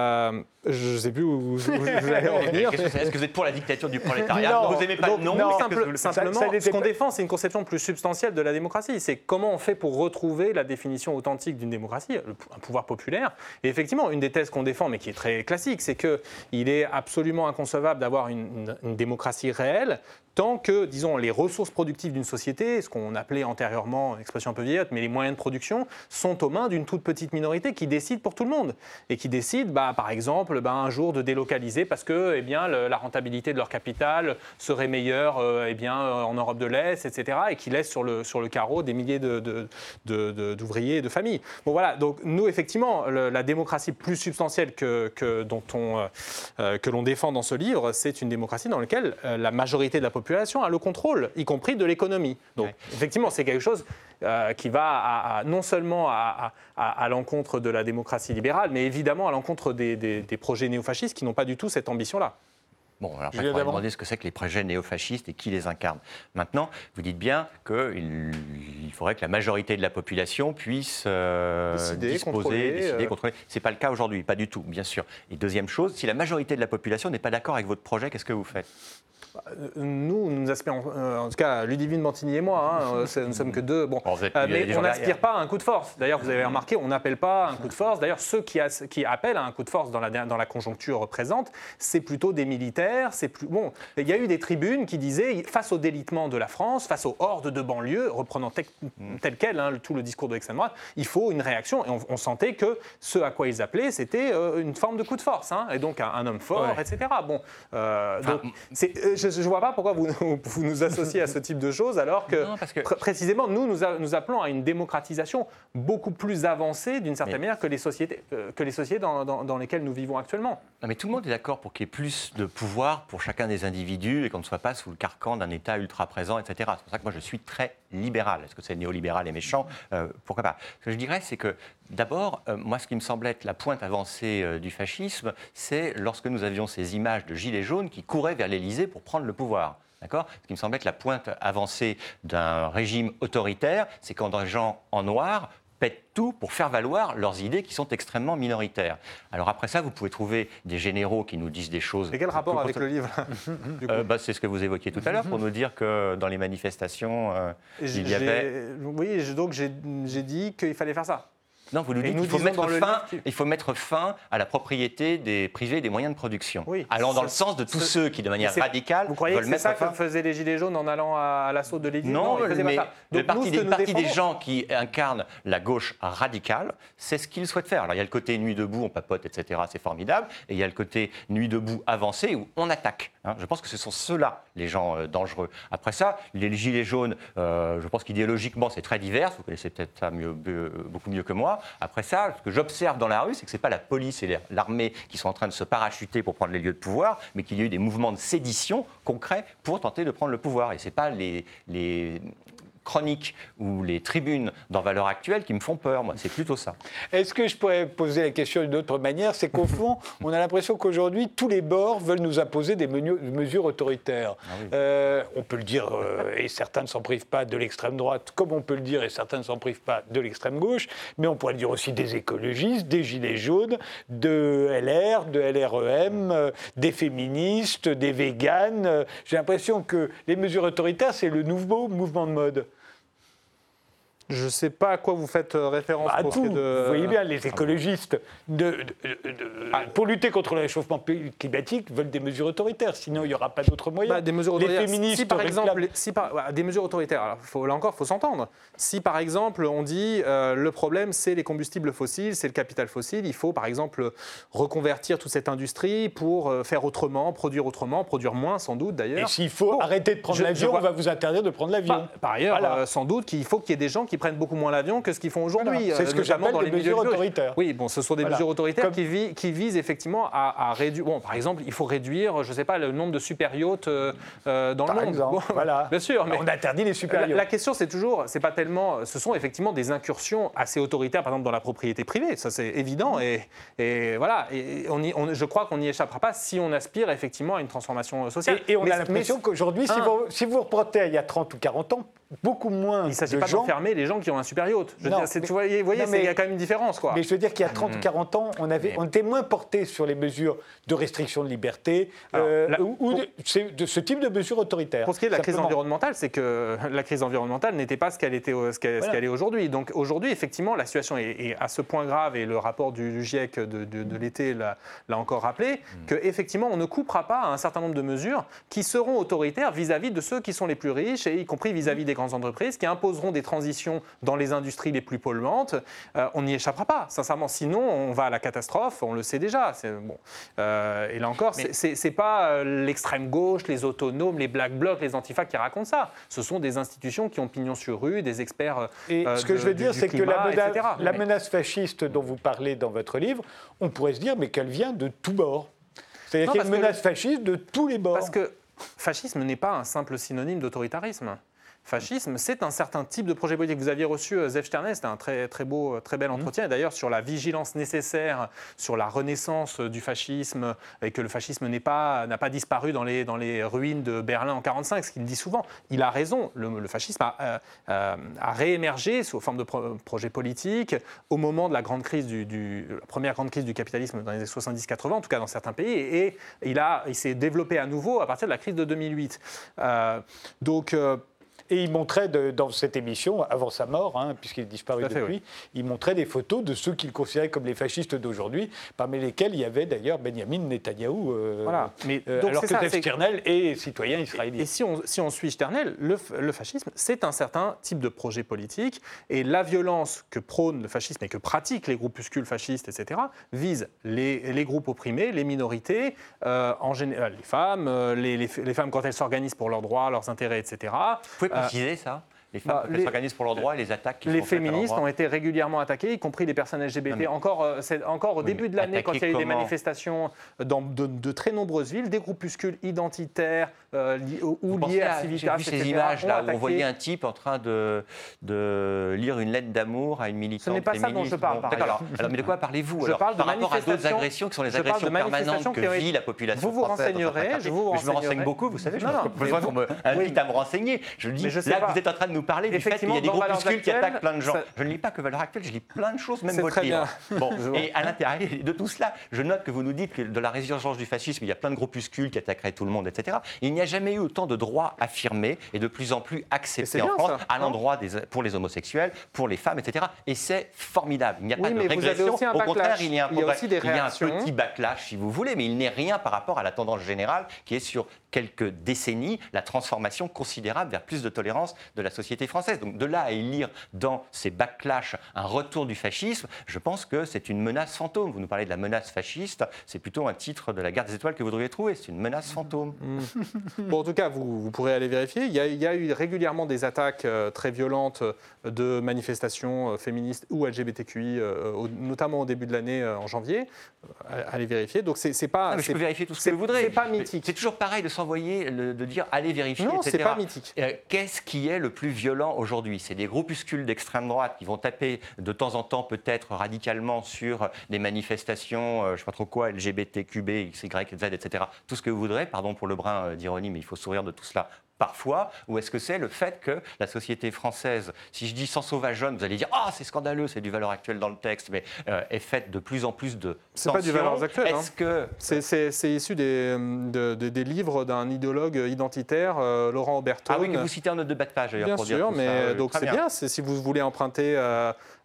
Euh, Je ne sais plus où, vous allez en *laughs* venir. Est-ce que vous êtes pour la dictature du prolétariat Vous n'aimez pas non, non Simplement, ce qu'on défend, c'est une conception plus substantielle de la démocratie. C'est comment on fait pour retrouver la définition authentique d'une démocratie, un pouvoir populaire. Et effectivement, une des thèses qu'on défend, mais qui est très classique, c'est qu'il est absolument inconcevable d'avoir une, une démocratie réelle tant que, disons, les ressources productives d'une société, ce qu'on appelait antérieurement, expression un peu vieillotte, mais les moyens de production, sont aux mains d'une toute petite minorité qui décide pour tout le monde. Et qui décide, bah, par exemple, bah, un jour de délocaliser parce que eh bien, la rentabilité de leur capital serait meilleure euh, eh bien, euh, en Europe de l'Est, etc. Et qui laisse sur le, sur le carreau des milliers d'ouvriers de, de, et de familles. Bon, voilà. Donc, nous, effectivement, la démocratie plus substantielle que, que dont on, euh, que l'on défend dans ce livre, c'est une démocratie dans laquelle la majorité de la population a le contrôle, y compris de l'économie. Donc, effectivement, c'est quelque chose euh, qui va non seulement à, l'encontre de la démocratie libérale, mais évidemment à l'encontre des, projets néofascistes qui n'ont pas du tout cette ambition-là. Bon, alors après, il faudrait demander ce que c'est que les projets néofascistes et qui les incarne. Maintenant, vous dites bien qu'il il faudrait que la majorité de la population puisse euh, décider, disposer, contrôler, décider, euh. contrôler. Ce n'est pas le cas aujourd'hui, pas du tout, bien sûr. Et deuxième chose, si la majorité de la population n'est pas d'accord avec votre projet, qu'est-ce que vous faites? Nous, nous aspirons, euh, en tout cas Ludivine Mantigny et moi, hein, euh, nous ne sommes que deux. Bon, euh, mais on n'aspire pas à un coup de force. D'ailleurs, vous avez remarqué, on n'appelle pas à un coup de force. D'ailleurs, ceux qui, qui, appellent à un coup de force dans la, dans la conjoncture présente, c'est plutôt des militaires. C'est plus bon. Il y a eu des tribunes qui disaient, face au délitement de la France, face aux hordes de banlieue, reprenant tel quel hein, tout le discours de l'extrême droite, il faut une réaction. Et on, sentait que ce à quoi ils appelaient, c'était une forme de coup de force, hein, et donc un, homme fort, etc. Bon, donc, je ne vois pas pourquoi vous, *laughs* vous, nous associez à ce type de choses alors que, précisément, nous, nous, appelons à une démocratisation beaucoup plus avancée, d'une certaine manière, que les sociétés, euh, que les sociétés dans, lesquelles nous vivons actuellement. Non, mais tout le monde est d'accord pour qu'il y ait plus de pouvoir pour chacun des individus et qu'on ne soit pas sous le carcan d'un État ultra présent, etc. C'est pour ça que moi, je suis très libéral. Est-ce que c'est néolibéral et méchant euh, Pourquoi pas Ce que je dirais, c'est que d'abord, euh, moi, ce qui me semble être la pointe avancée du fascisme, c'est lorsque nous avions ces images de gilets jaunes qui couraient vers l'Élysée pour prendre le pouvoir. Ce qui me semble être la pointe avancée d'un régime autoritaire, c'est quand des gens en noir pètent tout pour faire valoir leurs idées qui sont extrêmement minoritaires. Alors après ça, vous pouvez trouver des généraux qui nous disent des choses. Et quel rapport avec le livre *laughs* euh, bah, C'est ce que vous évoquiez tout à l'heure pour nous dire que dans les manifestations, euh, il y avait. Oui, donc j'ai dit qu'il fallait faire ça. Non, vous nous dites qu'il faut, mettre fin, il faut mettre fin à la propriété des privés des moyens de production. allant dans le sens de tous ceux qui, de manière radicale, vous croyez que c'est ça que faisaient les Gilets jaunes en allant à, l'assaut de l'Élysée Non, mais le parti, des, parti des gens qui incarnent la gauche radicale, c'est ce qu'ils souhaitent faire. Alors il y a le côté nuit debout, on papote, etc., c'est formidable, et il y a le côté nuit debout avancé où on attaque. Hein. Je pense que ce sont ceux-là, les gens euh, dangereux. Après ça, les Gilets jaunes, euh, je pense qu'idéologiquement, c'est très divers, vous connaissez peut-être ça mieux, beaucoup mieux que moi. Après ça, ce que j'observe dans la rue, c'est que ce n'est pas la police et l'armée qui sont en train de se parachuter pour prendre les lieux de pouvoir, mais qu'il y a eu des mouvements de sédition concrets pour tenter de prendre le pouvoir. Et ce n'est pas les, les chroniques ou les tribunes dans Valeurs Actuelles qui me font peur. Moi, c'est plutôt ça. Est-ce que je pourrais poser la question d'une autre manière? C'est qu'au fond, *laughs* on a l'impression qu'aujourd'hui, tous les bords veulent nous imposer des mesures autoritaires. Ah euh, on peut le dire, euh, et certains ne s'en privent pas de l'extrême droite, comme on peut le dire, et certains ne s'en privent pas de l'extrême gauche, mais on pourrait le dire aussi des écologistes, des gilets jaunes, de LR, de LREM, euh, des féministes, des véganes. J'ai l'impression que les mesures autoritaires, c'est le nouveau mouvement de mode. Je ne sais pas à quoi vous faites euh, référence. Bah, à tout. Vous voyez bien, les écologistes, de, ah. pour lutter contre le réchauffement climatique, veulent des mesures autoritaires. Sinon, il n'y aura pas d'autres moyens. Bah, des mesures autoritaires. Les féministes, si par exemple, si par, des mesures autoritaires. Alors, faut, là encore, il faut s'entendre. Si par exemple, on dit euh, le problème, c'est les combustibles fossiles, c'est le capital fossile, il faut par exemple reconvertir toute cette industrie pour euh, faire autrement, produire autrement, produire moins, sans doute d'ailleurs. Et s'il faut arrêter de prendre l'avion, on va vous interdire de prendre l'avion. Par, ailleurs, sans doute qu'il faut qu'il y ait des gens qui qui prennent beaucoup moins l'avion que ce qu'ils font aujourd'hui. C'est ce euh, que j'appelle dans les mesures autoritaires. Oui, bon, ce sont des mesures autoritaires qui, qui, visent effectivement à, réduire. Bon, par exemple, il faut réduire, je ne sais pas, le nombre de super yachts euh, euh, dans le monde. Exemple, voilà. *laughs* Bien sûr, mais on interdit les super yachts. La, question, c'est toujours, c'est pas tellement, ce sont effectivement des incursions assez autoritaires, par exemple dans la propriété privée. Ça, c'est évident. Et, et, voilà, et on, y, je crois qu'on n'y échappera pas si on aspire effectivement à une transformation sociale. Et, on a l'impression qu'aujourd'hui, si, vous, si vous reportez il y a 30 ou 40 ans, beaucoup moins Il ne s'agit de pas gens. d'enfermer les gens qui ont un super yacht. Je veux Non, dire, mais- tu vois, vous voyez, il y a quand même une différence. Quoi. Mais je veux dire qu'il y a 30 ou 40 ans, on, avait, on était moins porté sur les mesures de restriction de liberté Alors, euh, ou, de, ce type de mesures autoritaires. Pour ce qui est de la crise environnementale, c'est que *laughs* la crise environnementale n'était pas ce qu'elle était, ce qu'elle, Voilà. est aujourd'hui. Donc aujourd'hui, effectivement, la situation est, est à ce point grave et le rapport du, GIEC de, de- de l'été l'a, encore rappelé que effectivement, on ne coupera pas un certain nombre de mesures qui seront autoritaires vis-à-vis de ceux qui sont les plus riches et y compris vis-à-vis des grandes entreprises qui imposeront des transitions dans les industries les plus polluantes. Euh, on n'y échappera pas, sincèrement. Sinon, on va à la catastrophe. On le sait déjà. Bon. Euh, et là encore, c'est, c'est, pas euh, l'extrême gauche, les autonomes, les black blocs, les antifas qui racontent ça. Ce sont des institutions qui ont pignon sur rue, des experts. Et ce que je veux dire, c'est que la, menace, etc. la Mais- menace fasciste dont vous parlez dans votre livre, on pourrait se dire mais qu'elle vient de tous bords. C'est-à-dire qu'il y a une menace fasciste de tous les bords. Parce que fascisme n'est pas un simple synonyme d'autoritarisme. Fascisme, c'est un certain type de projet politique. Vous aviez reçu euh, Zef Sternet, c'était un très, très beau, très bel entretien, et d'ailleurs sur la vigilance nécessaire, sur la renaissance euh, du fascisme, et que le fascisme n'est pas- n'a pas, disparu dans les, dans les ruines de Berlin en 1945, ce qu'il dit souvent. Il a raison, le, le fascisme a, euh, euh, a réémergé sous forme de pro- projet politique au moment de la grande crise du, du- la première grande crise du capitalisme dans les années 70-80, en tout cas dans certains pays, et, et il, a- il s'est développé à nouveau à partir de la crise de 2008. Euh, donc, euh, Et il montrait de- dans cette émission, avant sa mort, hein, puisqu'il est disparu fait, depuis, oui. il montrait des photos de ceux qu'il considérait comme les fascistes d'aujourd'hui, parmi lesquels il y avait d'ailleurs Benjamin Netanyahou, euh, Voilà. Mais euh, donc alors que ça, Stirnel est citoyen Et israélien. si on, si on suit Sternel, le, fascisme, c'est un certain type de projet politique. Et la violence que prône le fascisme et que pratiquent les groupuscules fascistes, etc., vise les, les groupes opprimés, les minorités, euh, en général les femmes, euh, les, les- les femmes quand elles s'organisent pour leurs droits, leurs intérêts, etc. Vous pouvez Préciser ça Les femmes, bah, s'organisent pour leurs droits et les attaques qui Les sont féministes ont été régulièrement attaquées, y compris les personnes LGBT. Non, mais- Encore, euh, encore au Oui, début de l'année, quand il y a eu des manifestations dans de, de très nombreuses villes, des groupuscules identitaires euh, li- ou liés à à- Civitas, J'ai vu ces images là où on voyait un type en train de, de lire une lettre d'amour à une militante n'est pas ça dont je parle, ailleurs. alors, alors, mais de quoi parlez-vous Je alors parle de Par rapport à d'autres agressions qui sont les agressions de permanentes que vit la population Vous vous renseignerez, je vous me renseigne beaucoup, vous savez, je vous- invite à me renseigner. Je dis, là, vous êtes en train de nous parler du fait qu'il y a des groupuscules qui attaquent plein de gens. ça- Je ne lis pas que Valeurs Actuelles, je lis plein de choses, même votre livre. Bon, *laughs* et à l'intérieur de tout cela, je note que vous nous dites que de la résurgence du fascisme, il y a plein de groupuscules qui attaqueraient tout le monde, etc. Il n'y a jamais eu autant de droits affirmés et de plus en plus acceptés en bien, France ça, à l'endroit des, pour les homosexuels, pour les femmes, etc. Et c'est formidable. Il n'y a Oui, pas de régression. Au contraire, il y a un, Il y a progrès. aussi des Il y a un petit backlash, si vous voulez, mais il n'est rien par rapport à la tendance générale qui est sur quelques décennies la transformation considérable vers plus de tolérance de la société française. Donc de là à y lire dans ces backlash un retour du fascisme, je pense que c'est une menace fantôme. Vous nous parlez de la menace fasciste, c'est plutôt un titre de la guerre des étoiles que vous devriez trouver. C'est une menace fantôme. *laughs* Bon, en tout cas, vous, vous pourrez aller vérifier. Il y, a, il y a eu régulièrement des attaques euh, très violentes euh, de manifestations euh, féministes ou LGBTQI, notamment au début de l'année, en janvier. Allez vérifier. Donc, c'est pas. Ah, mais je peux vérifier tout ce que vous voudrez. c'est pas mythique. C'est toujours pareil de s'envoyer, de dire allez vérifier, Non, c'est pas mythique. Qu'est-ce qui est le plus violent aujourd'hui C'est des groupuscules d'extrême droite qui vont taper de temps en temps, peut-être radicalement, sur des manifestations, euh, je ne sais pas trop quoi, LGBTQB, XY, Z, etc. Tout ce que vous voudrez, pardon pour le brin euh, d'ironie, mais il faut sourire de tout cela parfois, ou est-ce que c'est le fait que la société française, si je dis sans sauvageonne, vous allez dire ah c'est scandaleux, c'est du valeur actuelle dans le texte, mais euh, est faite de plus en plus de C'est pas du tensions. valeurs actuelles, hein. Est-ce que C'est- issu des, de- de- des livres d'un idéologue identitaire, euh, Laurent Oberton. ah oui que vous citez en note de bas de page d'ailleurs Bien pour dire sûr, tout mais ça. Euh, donc c'est bien. c'est- si vous voulez emprunter.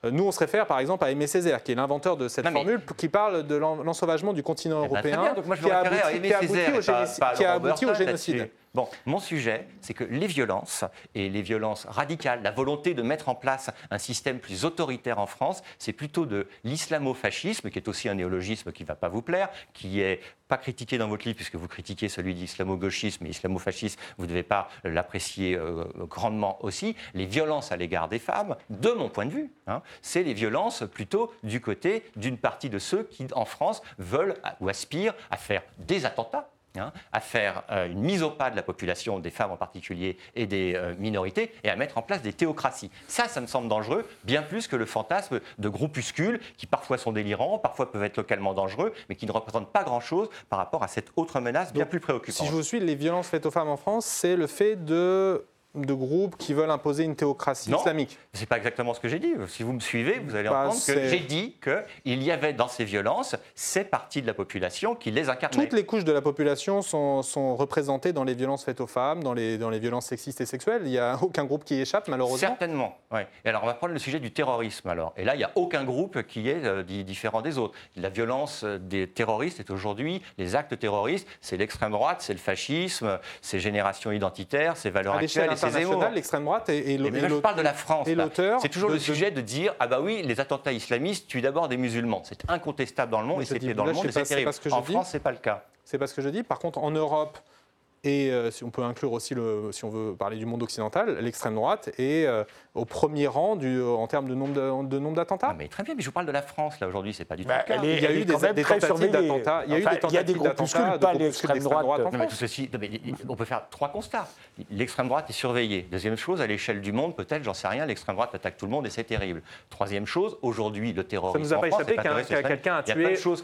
nous, on se réfère par exemple à Aimé Césaire, qui est l'inventeur de cette Non, mais- formule qui parle de l'en- l'ensauvagement du continent Eh ben, européen, bien, qui a abouti, au génocide. Bon, mon sujet, c'est que les violences et les violences radicales, la volonté de mettre en place un système plus autoritaire en France, c'est plutôt de l'islamo-fascisme, qui est aussi un néologisme qui ne va pas vous plaire, qui est pas critiqué dans votre livre puisque vous critiquez celui d'islamo-gauchisme et islamo-fascisme, vous ne devez pas l'apprécier euh, grandement aussi. Les violences à l'égard des femmes, de mon point de vue, hein, c'est les violences plutôt du côté d'une partie de ceux qui, en France, veulent ou aspirent à faire des attentats hein, à faire euh, une mise au pas de la population, des femmes en particulier, et des euh, minorités, et à mettre en place des théocraties. Ça, ça me semble dangereux, bien plus que le fantasme de groupuscules qui parfois sont délirants, parfois peuvent être localement dangereux, mais qui ne représentent pas grand-chose par rapport à cette autre menace bien Donc, plus préoccupante. Si je vous suis, les violences faites aux femmes en France, c'est le fait de de groupes qui veulent imposer une théocratie Non. islamique. C'est pas exactement ce que j'ai dit. Si vous me suivez, vous allez Bah, entendre que j'ai dit qu'il y avait dans ces violences ces parties de la population qui les incarnaient. Toutes les couches de la population sont, sont représentées dans les violences faites aux femmes, dans les, dans les violences sexistes et sexuelles. Il n'y a *laughs* aucun groupe qui y échappe, malheureusement. Certainement. ouais. Et alors, on va prendre le sujet du terrorisme. Alors, et là, il n'y a aucun groupe qui est euh, di- différent des autres. La violence euh, des terroristes est aujourd'hui les actes terroristes. C'est l'extrême droite, c'est le fascisme, c'est génération identitaire, c'est valeurs actuelles. Internationale, l'extrême droite et, et là, je parle de la France. l'auteur C'est toujours de- le sujet de dire ah bah oui, les attentats islamistes tuent d'abord des musulmans. C'est incontestable dans le monde et c'était dans là, le monde et c'est terrible. ce que En. France, c'est pas le cas. C'est pas ce que je dis. Par contre, en Europe, et euh, si on peut inclure aussi, le, si on veut parler du monde occidental, l'extrême droite est euh, au premier rang du, en termes de nombre de, de nombre d'attentats. Ah, mais très bien, mais je vous parle de la France là aujourd'hui, c'est pas du tout Bah, le Il y a eu des- des tentatives d'attentats. Il y a eu Enfin, des Il y a des tentatives d'attentats, de l'extrême droite. droite en Non, mais tout ceci, non, mais on peut faire trois constats. L'extrême droite est surveillée. Deuxième chose, à l'échelle du monde, peut-être, j'en sais rien, l'extrême droite attaque tout le monde et c'est terrible. Troisième chose, aujourd'hui, le Ça terrorisme. ne nous a en pas France, échappé qu'un- quelqu'un a tué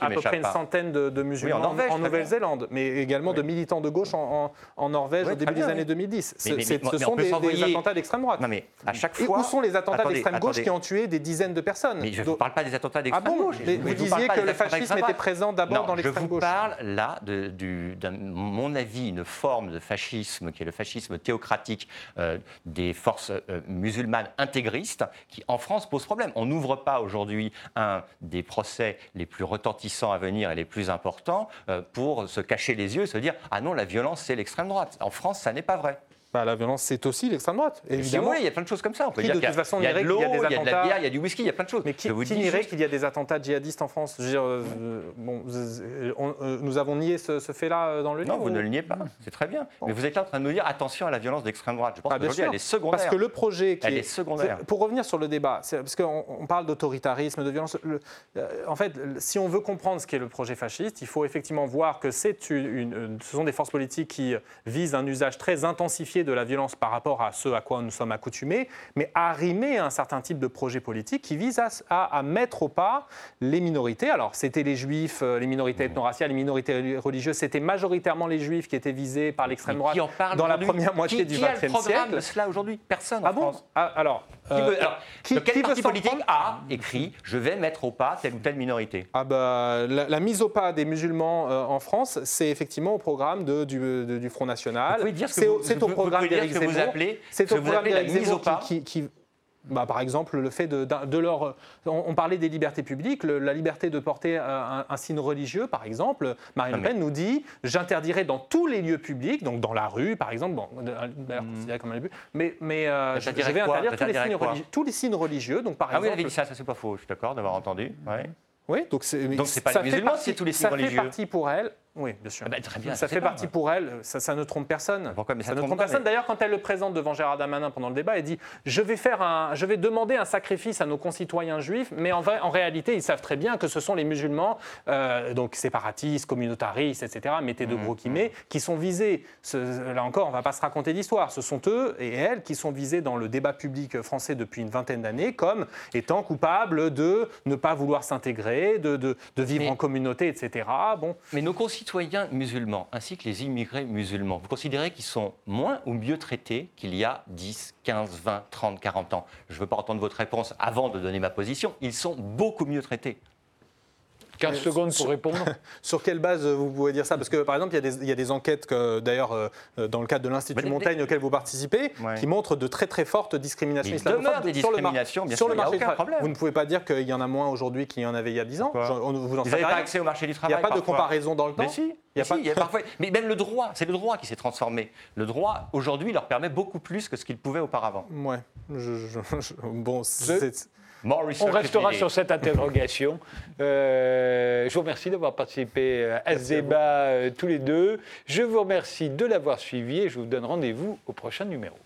à peu près une centaine de, musulmans Norvège, en. Nouvelle-Zélande, mais également de militants de gauche en, en- en Norvège au début des années oui. 2010. C'est- Mais- mais- mais ce on sont des, attentats d'extrême droite. Non, mais à chaque Et fois. où sont les attentats d'extrême gauche qui ont tué des dizaines de personnes Mais je ne vous parle pas des attentats Ah d'extrême bon gauche. Mais vous vous disiez que le fascisme était présent d'abord dans l'extrême Je vous gauche. parle là, de, du, mon avis, une forme de fascisme qui est le fascisme théocratique euh, des forces euh, musulmanes intégristes qui, en France, pose problème. On n'ouvre pas aujourd'hui un des procès les plus retentissants à venir et les plus importants euh, pour se cacher les yeux et se dire ah non, la violence, c'est l'extrême droite. En France, ça n'est pas vrai. La violence, c'est aussi l'extrême droite, Si vous voulez, il y a plein de choses comme ça. On peut Qui, dire de toute façon, il y a de l'eau, des il y a de la attentats bière, il y a du whisky, il y a plein de choses. Mais qui, vous qui nierait qu'il y a des attentats djihadistes en France? Je veux dire, euh, bon, euh, on- euh, Nous avons nié ce, ce fait-là dans le Non, livre vous ou- ne le niez pas, c'est très bien. Mais vous êtes là en train de nous dire attention à la violence d'extrême droite. Je pense Ah, qu'aujourd'hui, elle est secondaire. Parce que le projet qui Elle est secondaire. Pour revenir sur le débat, parce qu'on on parle d'autoritarisme, de violence. le- euh, en fait, si on veut comprendre ce qu'est le projet fasciste, il faut effectivement voir que c'est une, une- ce sont des forces politiques qui visent un usage très intensifié de la violence par rapport à ce à quoi nous sommes accoutumés, mais arrimer un certain type de projet politique qui vise à, à- à mettre au pas les minorités. Alors, c'était les juifs, euh, les minorités Mmh. ethno-raciales, les minorités religieuses, c'était majoritairement les juifs qui étaient visés par l'extrême droite qui en parle dans la première moitié Qui- du qui a le XXe programme siècle. de cela aujourd'hui? Personne en Ah bon? France. Ah, Alors, Qui euh, veut- alors, qui- quel qui parti politique a écrit je vais mettre au pas telle ou telle minorité Ah bah, la, la mise au pas des musulmans euh, en France, c'est effectivement au programme de- du, de- du Front National. Vous pouvez dire ce que C'est vous- au- vous- vous programme pouvez dire d'Éric ce que vous appelez- C'est ce au vous programme la mise au pas. qui- bah, par exemple, le fait de, leur. On, on parlait des libertés publiques, le- la liberté de porter un, un signe religieux, par exemple. Marine Non, Le Pen nous dit j'interdirai dans tous les lieux publics, donc dans la rue, par exemple, bon, d'ailleurs considéré comme un lieu mais, mais euh, je, vais quoi interdire tous les, signes religieux, tous les signes religieux. Donc, par Ah oui, elle avait dit ça, ça c'est pas faux, je suis d'accord d'avoir entendu. Ouais. Oui, donc c'est Donc c'est pas ça les musulmans, c'est tous les signes Ça religieux. fait partie pour elle. Oui, bien sûr. Ah bah, très bien, ça fait partie pour elle. Ça, ça ne trompe personne. Pourquoi Mais ça ne trompe trompe pas, personne. mais- D'ailleurs, quand elle le présente devant Gérard Damanin pendant le débat, elle dit je vais faire un, je vais demander un sacrifice à nos concitoyens juifs, mais en, vrai, en réalité, ils savent très bien que ce sont les musulmans, euh, donc séparatistes, communautaristes, etc. Mettez Mmh, de gros guillemets, qui sont visés. Ce- là encore, on ne va pas se raconter d'histoire. Ce sont eux et elles qui sont visés dans le débat public français depuis une vingtaine d'années comme étant coupables de ne pas vouloir s'intégrer, de, de- de vivre Mais- en communauté, etc. Bon, Mais nos concitoyens musulmans, ainsi que les immigrés musulmans, vous considérez qu'ils sont moins ou mieux traités qu'il y a 10, 15, 20, 30, 40 ans? Je ne veux pas entendre votre réponse avant de donner ma position. Ils sont beaucoup mieux traités. 15 secondes pour répondre. *laughs* Sur quelle base euh, vous pouvez dire ça? Parce que par exemple, il y a des, il y a des enquêtes, d'ailleurs, euh, euh, dans le cadre de l'Institut Montaigne auquel vous participez, Ouais. qui montrent de très très fortes discriminations Il islamophobes demeure des sur le mar- discriminations, bien sur sûr, le il y a marché du aucun travail. problème. Vous ne pouvez pas dire qu'il y en a moins aujourd'hui qu'il y en avait il y a 10 ans. Vous n'avez pas accès au marché du Il n'y travail a pas de comparaison dans le temps Mais si, Il y a mais, pas- si, il y a parfois- mais même le droit, c'est le droit qui s'est transformé. Le droit, aujourd'hui, leur permet beaucoup plus que ce qu'il pouvait auparavant. Ouais. Je- je- je- bon, c'est- On restera sur cette interrogation. *laughs* Euh, je vous remercie d'avoir participé à ce débat euh, tous les deux. Je vous remercie de l'avoir suivi et je vous donne rendez-vous au prochain numéro.